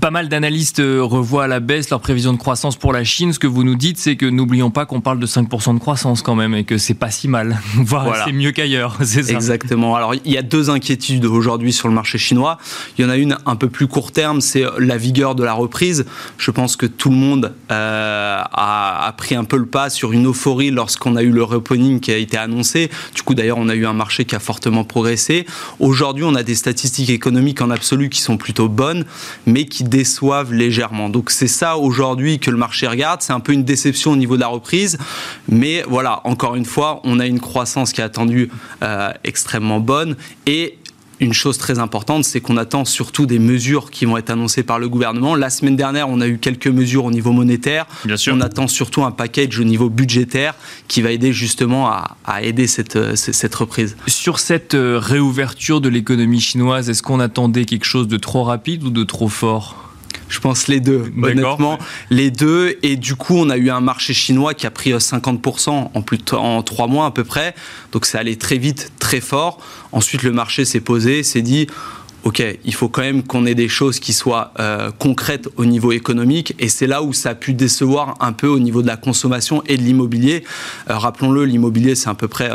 Pas mal d'analystes euh, revoient à la baisse leur prévision de croissance pour la Chine. Ce que vous nous dites, c'est que n'oublions pas qu'on parle de 5% de croissance quand même et que c'est pas si mal. voilà. c'est mieux qu'ailleurs. C'est Exactement. Alors, il y a deux inquiétudes aujourd'hui sur le marché chinois. Il y en a une un peu plus court terme, c'est la vigueur de la reprise. Je pense que tout le monde euh, a, a, pris un peu le pas sur une euphorie lorsqu'on a eu le reopening qui a été annoncé. Du coup, d'ailleurs, on a eu un marché qui a fortement progressé. Aujourd'hui, on a des statistiques économiques en absolu qui sont plutôt bonnes, mais qui déçoivent légèrement. Donc c'est ça aujourd'hui que le marché regarde. C'est un peu une déception au niveau de la reprise. Mais voilà, encore une fois, on a une croissance qui est attendue euh, extrêmement bonne. Et une chose très importante, c'est qu'on attend surtout des mesures qui vont être annoncées par le gouvernement. La semaine dernière, on a eu quelques mesures au niveau monétaire. Bien sûr. On attend surtout un package au niveau budgétaire qui va aider justement à, aider cette, euh, cette reprise. Sur cette euh, réouverture de l'économie chinoise, est-ce qu'on attendait quelque chose de trop rapide ou de trop fort? Je pense les deux, honnêtement, les deux. Et du coup, on a eu un marché chinois qui a pris 50% euh, en plus en trois mois à peu près. Donc, c'est allé très vite, très fort. Ensuite, le marché s'est posé, s'est dit. OK, il faut quand même qu'on ait des choses qui soient euh, concrètes au niveau économique, et c'est là où ça a pu décevoir un peu au niveau de la consommation et de l'immobilier. Euh, rappelons-le, l'immobilier, c'est à peu près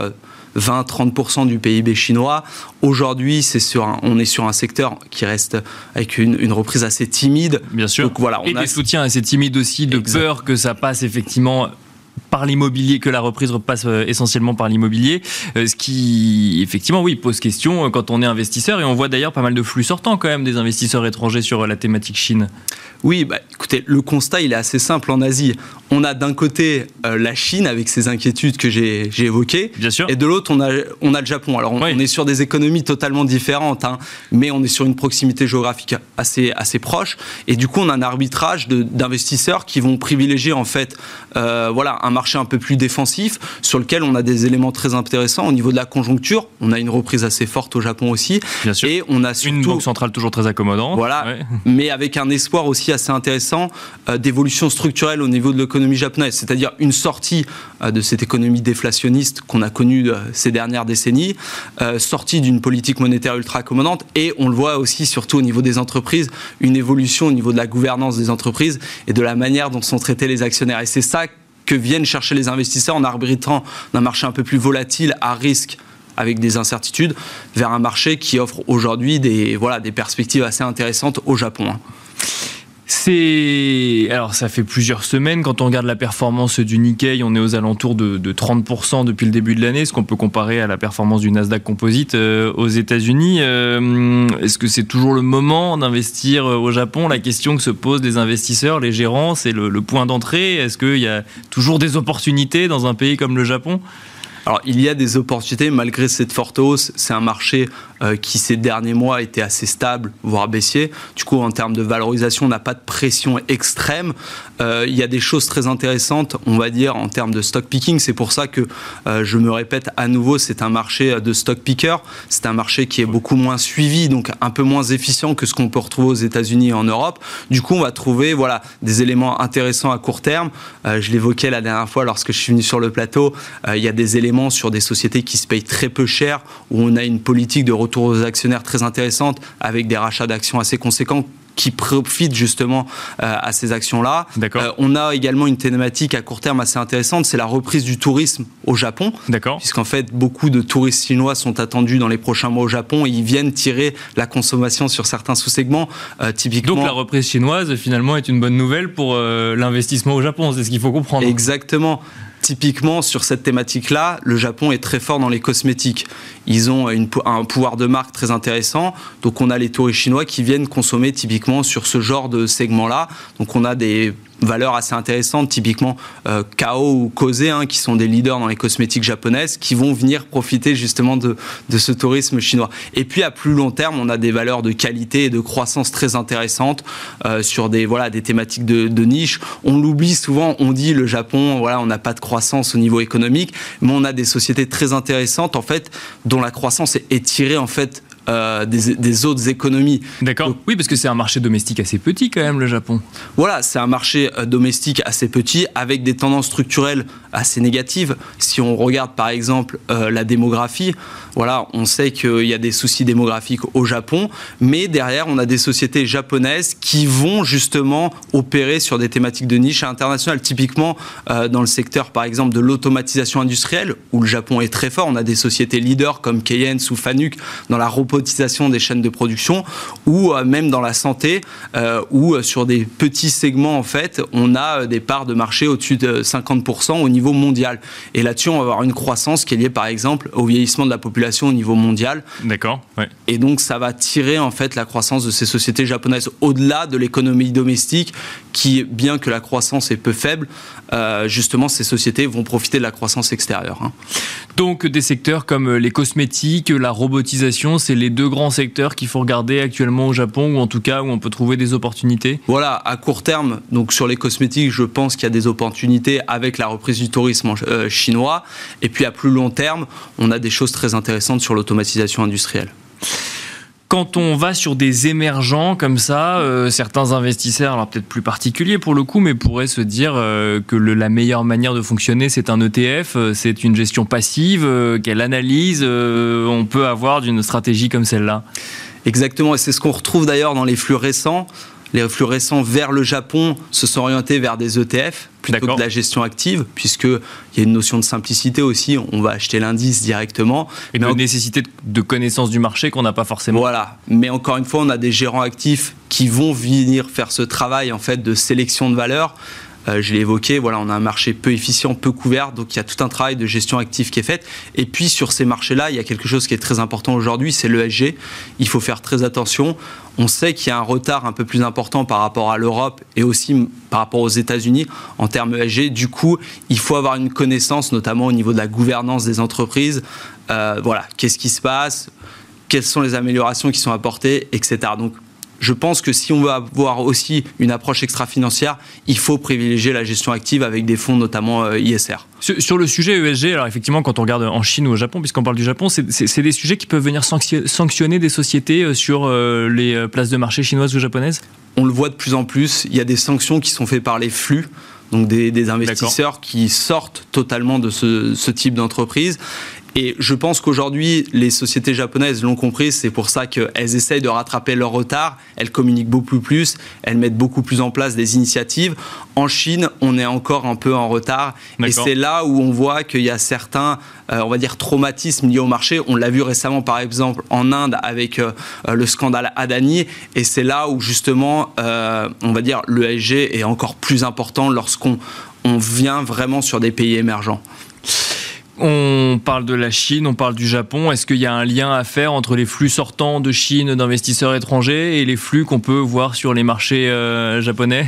20-30% du PIB chinois. Aujourd'hui, c'est sur on est sur un secteur qui reste avec une, reprise assez timide. Bien sûr. Donc, voilà, on Et des soutiens assez timides aussi, de peur que ça passe effectivement par l'immobilier, que la reprise repasse euh, essentiellement par l'immobilier, euh, ce qui effectivement oui pose question euh, quand on est investisseur et on voit d'ailleurs pas mal de flux sortants quand même des investisseurs étrangers sur la thématique Chine. Oui, bah, écoutez, le constat il est assez simple en Asie. On a d'un côté la Chine avec ses inquiétudes que j'ai évoquées, Bien sûr. et de l'autre on a, on a le Japon. Alors on, Oui. on est sur des économies totalement différentes, hein, mais on est sur une proximité géographique assez, assez proche, et du coup on a un arbitrage d'investisseurs qui vont privilégier en fait euh, voilà, un marché un peu plus défensif sur lequel on a des éléments très intéressants au niveau de la conjoncture. On a une reprise assez forte au Japon aussi, Bien sûr. et on a surtout Une banque centrale toujours très accommodante. voilà, Ouais. mais avec un espoir aussi assez intéressant euh, d'évolution structurelle au niveau de l'économie japonaise, c'est-à-dire une sortie euh, de cette économie déflationniste qu'on a connue euh, ces dernières décennies, sortie d'une politique monétaire ultra accommodante, et on le voit aussi surtout au niveau des entreprises, une évolution au niveau de la gouvernance des entreprises et de la manière dont sont traités les actionnaires. Et c'est ça que viennent chercher les investisseurs en arbitrant d'un marché un peu plus volatile, à risque avec des incertitudes, vers un marché qui offre aujourd'hui des, des perspectives assez intéressantes au Japon. C'est alors ça fait plusieurs semaines quand on regarde la performance du Nikkei, on est aux alentours de, de 30% depuis le début de l'année, ce qu'on peut comparer à la performance du Nasdaq Composite euh, aux États-Unis. Euh, Est-ce que c'est toujours le moment d'investir euh, au Japon? La question que se posent les investisseurs, les gérants, c'est le, le point d'entrée. Est-ce qu'il y a toujours des opportunités dans un pays comme le Japon? Alors, il y a des opportunités malgré cette forte hausse. C'est un marché euh, qui, ces derniers mois, était assez stable, voire baissier. Du coup, en termes de valorisation, on n'a pas de pression extrême. Euh, il y a des choses très intéressantes, on va dire, en termes de stock picking. C'est pour ça que euh, je me répète à nouveau, c'est un marché de stock picker. C'est un marché qui est beaucoup moins suivi, donc un peu moins efficient que ce qu'on peut retrouver aux États-Unis et en Europe. Du coup, on va trouver voilà, des éléments intéressants à court terme. Je l'évoquais la dernière fois lorsque je suis venu sur le plateau. Il y a des éléments sur des sociétés qui se payent très peu cher, où on a une politique de retour aux actionnaires très intéressante, avec des rachats d'actions assez conséquents qui profitent justement euh, à ces actions-là. D'accord. Euh, on a également une thématique à court terme assez intéressante, c'est la reprise du tourisme au Japon D'accord. puisqu'en fait beaucoup de touristes chinois sont attendus dans les prochains mois au Japon et ils viennent tirer la consommation sur certains sous-segments. Euh, typiquement, Donc la reprise chinoise finalement est une bonne nouvelle pour euh, l'investissement au Japon, c'est ce qu'il faut comprendre. Exactement. Typiquement, sur cette thématique-là, le Japon est très fort dans les cosmétiques. Ils ont un pouvoir de marque très intéressant. Donc, on a les touristes chinois qui viennent consommer typiquement sur ce genre de segment-là. Donc, on a des valeurs assez intéressantes, typiquement euh, Kao ou Kose, hein, qui sont des leaders dans les cosmétiques japonaises, qui vont venir profiter justement de, de ce tourisme chinois. Et puis à plus long terme, on a des valeurs de qualité et de croissance très intéressantes euh, sur des voilà des thématiques de, de niche. On l'oublie souvent, on dit le Japon, voilà, on n'a pas de croissance au niveau économique, mais on a des sociétés très intéressantes en fait, dont la croissance est, est tirée en fait euh, des, des autres économies. D'accord. Oui, parce que c'est un marché domestique assez petit quand même le Japon. Voilà, c'est un marché euh, domestique assez petit avec des tendances structurelles assez négatives. Si on regarde par exemple euh, la démographie, voilà, on sait qu'il y a des soucis démographiques au Japon, mais derrière on a des sociétés japonaises qui vont justement opérer sur des thématiques de niche internationales. Typiquement euh, dans le secteur par exemple de l'automatisation industrielle où le Japon est très fort, on a des sociétés leaders comme Keyence ou Fanuc dans la robotisation des chaînes de production ou euh, même dans la santé euh, où euh, sur des petits segments en fait on a des parts de marché au-dessus de 50% au niveau mondial et là-dessus on va avoir une croissance qui est liée par exemple au vieillissement de la population au niveau mondial D'accord. Ouais. et donc ça va tirer en fait la croissance de ces sociétés japonaises au-delà de l'économie domestique qui bien que la croissance est peu faible euh, justement ces sociétés vont profiter de la croissance extérieure hein. Donc des secteurs comme les cosmétiques, la robotisation, c'est les deux grands secteurs qu'il faut regarder actuellement au Japon, ou en tout cas où on peut trouver des opportunités. Voilà, à court terme, donc sur les cosmétiques, je pense qu'il y a des opportunités avec la reprise du tourisme euh, chinois. Et puis à plus long terme, on a des choses très intéressantes sur l'automatisation industrielle. Quand on va sur des émergents comme ça, euh, certains investisseurs, alors peut-être plus particuliers pour le coup, mais pourraient se dire euh, que la meilleure manière de fonctionner, c'est un ETF, euh, c'est une gestion passive, quelle analyse on peut avoir d'une stratégie comme celle-là Exactement, et c'est ce qu'on retrouve d'ailleurs dans les flux récents. Les flux récents vers le Japon se sont orientés vers des ETF plutôt que de la gestion active, puisqu'il y a une notion de simplicité aussi. On va acheter l'indice directement. Et Mais de en- nécessité de- de connaissance du marché qu'on n'a pas forcément. Voilà. Mais encore une fois, on a des gérants actifs qui vont venir faire ce travail en fait de sélection de valeurs. Je l'ai évoqué, voilà, on a un marché peu efficient, peu couvert, donc il y a tout un travail de gestion active qui est fait. Et puis sur ces marchés-là, il y a quelque chose qui est très important aujourd'hui, c'est l'ESG. Il faut faire très attention. On sait qu'il y a un retard un peu plus important par rapport à l'Europe et aussi par rapport aux États-Unis en termes ESG. Du coup, il faut avoir une connaissance, notamment au niveau de la gouvernance des entreprises. Euh, voilà, qu'est-ce qui se passe, quelles sont les améliorations qui sont apportées, etc. Donc, je pense que si on veut avoir aussi une approche extra-financière, il faut privilégier la gestion active avec des fonds, notamment euh, ISR. Sur, le sujet ESG, alors effectivement, quand on regarde en Chine ou au Japon, puisqu'on parle du Japon, c'est des sujets qui peuvent venir sanctionner des sociétés euh, sur euh, les places de marché chinoises ou japonaises? On le voit de plus en plus. Il y a des sanctions qui sont faites par les flux donc des, investisseurs qui sortent totalement de ce, ce type d'entreprise. Et je pense qu'aujourd'hui, les sociétés japonaises l'ont compris, c'est pour ça qu'elles essayent de rattraper leur retard, elles communiquent beaucoup plus, elles mettent beaucoup plus en place des initiatives. En Chine, on est encore un peu en retard, et c'est là où on voit qu'il y a certains, euh, on va dire, traumatismes liés au marché. On l'a vu récemment, par exemple, en Inde avec euh, le scandale Adani, et c'est là où justement, euh, on va dire, l'ESG est encore plus important lorsqu'on on vient vraiment sur des pays émergents. On parle de la Chine, on parle du Japon. Est-ce qu'il y a un lien à faire entre les flux sortants de Chine d'investisseurs étrangers et les flux qu'on peut voir sur les marchés euh, japonais?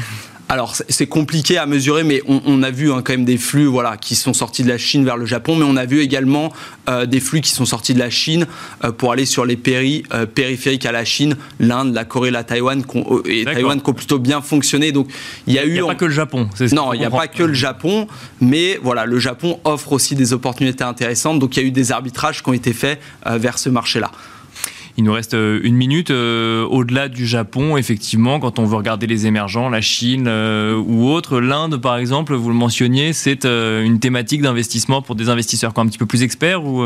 Alors c'est compliqué à mesurer, mais on, a vu hein, quand même des flux voilà, qui sont sortis de la Chine vers le Japon, mais on a vu également euh, des flux qui sont sortis de la Chine euh, pour aller sur les péri, euh, périphériques à la Chine, l'Inde, la Corée, la Taïwan, et Taïwan qui ont plutôt bien fonctionné. Donc il y a eu. Il n'y a pas que le Japon. non, il n'y a pas que le Japon, mais voilà, le Japon offre aussi des opportunités intéressantes. Donc il y a eu des arbitrages qui ont été faits vers ce marché-là. Il nous reste euh, une minute. Euh, au-delà du Japon, effectivement, quand on veut regarder les émergents, la Chine euh, ou autre, l'Inde, par exemple, vous le mentionniez, c'est une thématique d'investissement pour des investisseurs un petit peu plus experts ou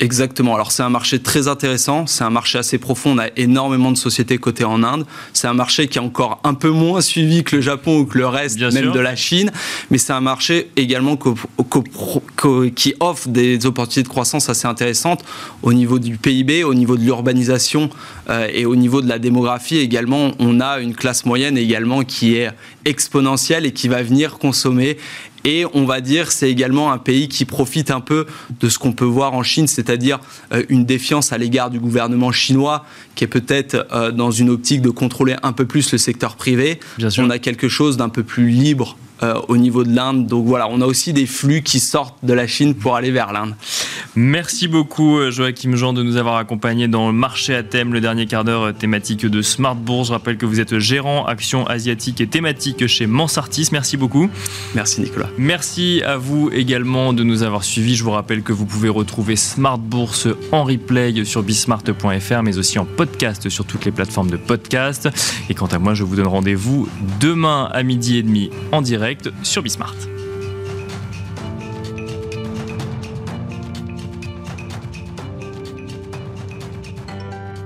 Exactement. Alors c'est un marché très intéressant, c'est un marché assez profond. On a énormément de sociétés cotées en Inde. C'est un marché qui est encore un peu moins suivi que le Japon ou que le reste, même de la Chine. Mais c'est un marché également qui offre des opportunités de croissance assez intéressantes au niveau du PIB, au niveau de l'urbanisation euh, et au niveau de la démographie également. On a une classe moyenne également qui est exponentielle et qui va venir consommer et on va dire c'est également un pays qui profite un peu de ce qu'on peut voir en Chine, c'est-à-dire euh, une défiance à l'égard du gouvernement chinois qui est peut-être euh, dans une optique de contrôler un peu plus le secteur privé. On a quelque chose d'un peu plus libre euh, au niveau de l'Inde. Donc voilà, on a aussi des flux qui sortent de la Chine pour aller vers l'Inde. Merci beaucoup euh, Joachim Jean de nous avoir accompagnés dans le marché à thème, le dernier quart d'heure euh, thématique de Smart Bourse. Je rappelle que vous êtes gérant actions asiatiques et thématiques chez Mansartis. Merci beaucoup. Merci Nicolas. Merci à vous également de nous avoir suivis. Je vous rappelle que vous pouvez retrouver Smart Bourse en replay sur bismart.fr mais aussi en podcast sur toutes les plateformes de podcast. Et quant à moi, je vous donne rendez-vous demain à midi et demi en sur Bismart.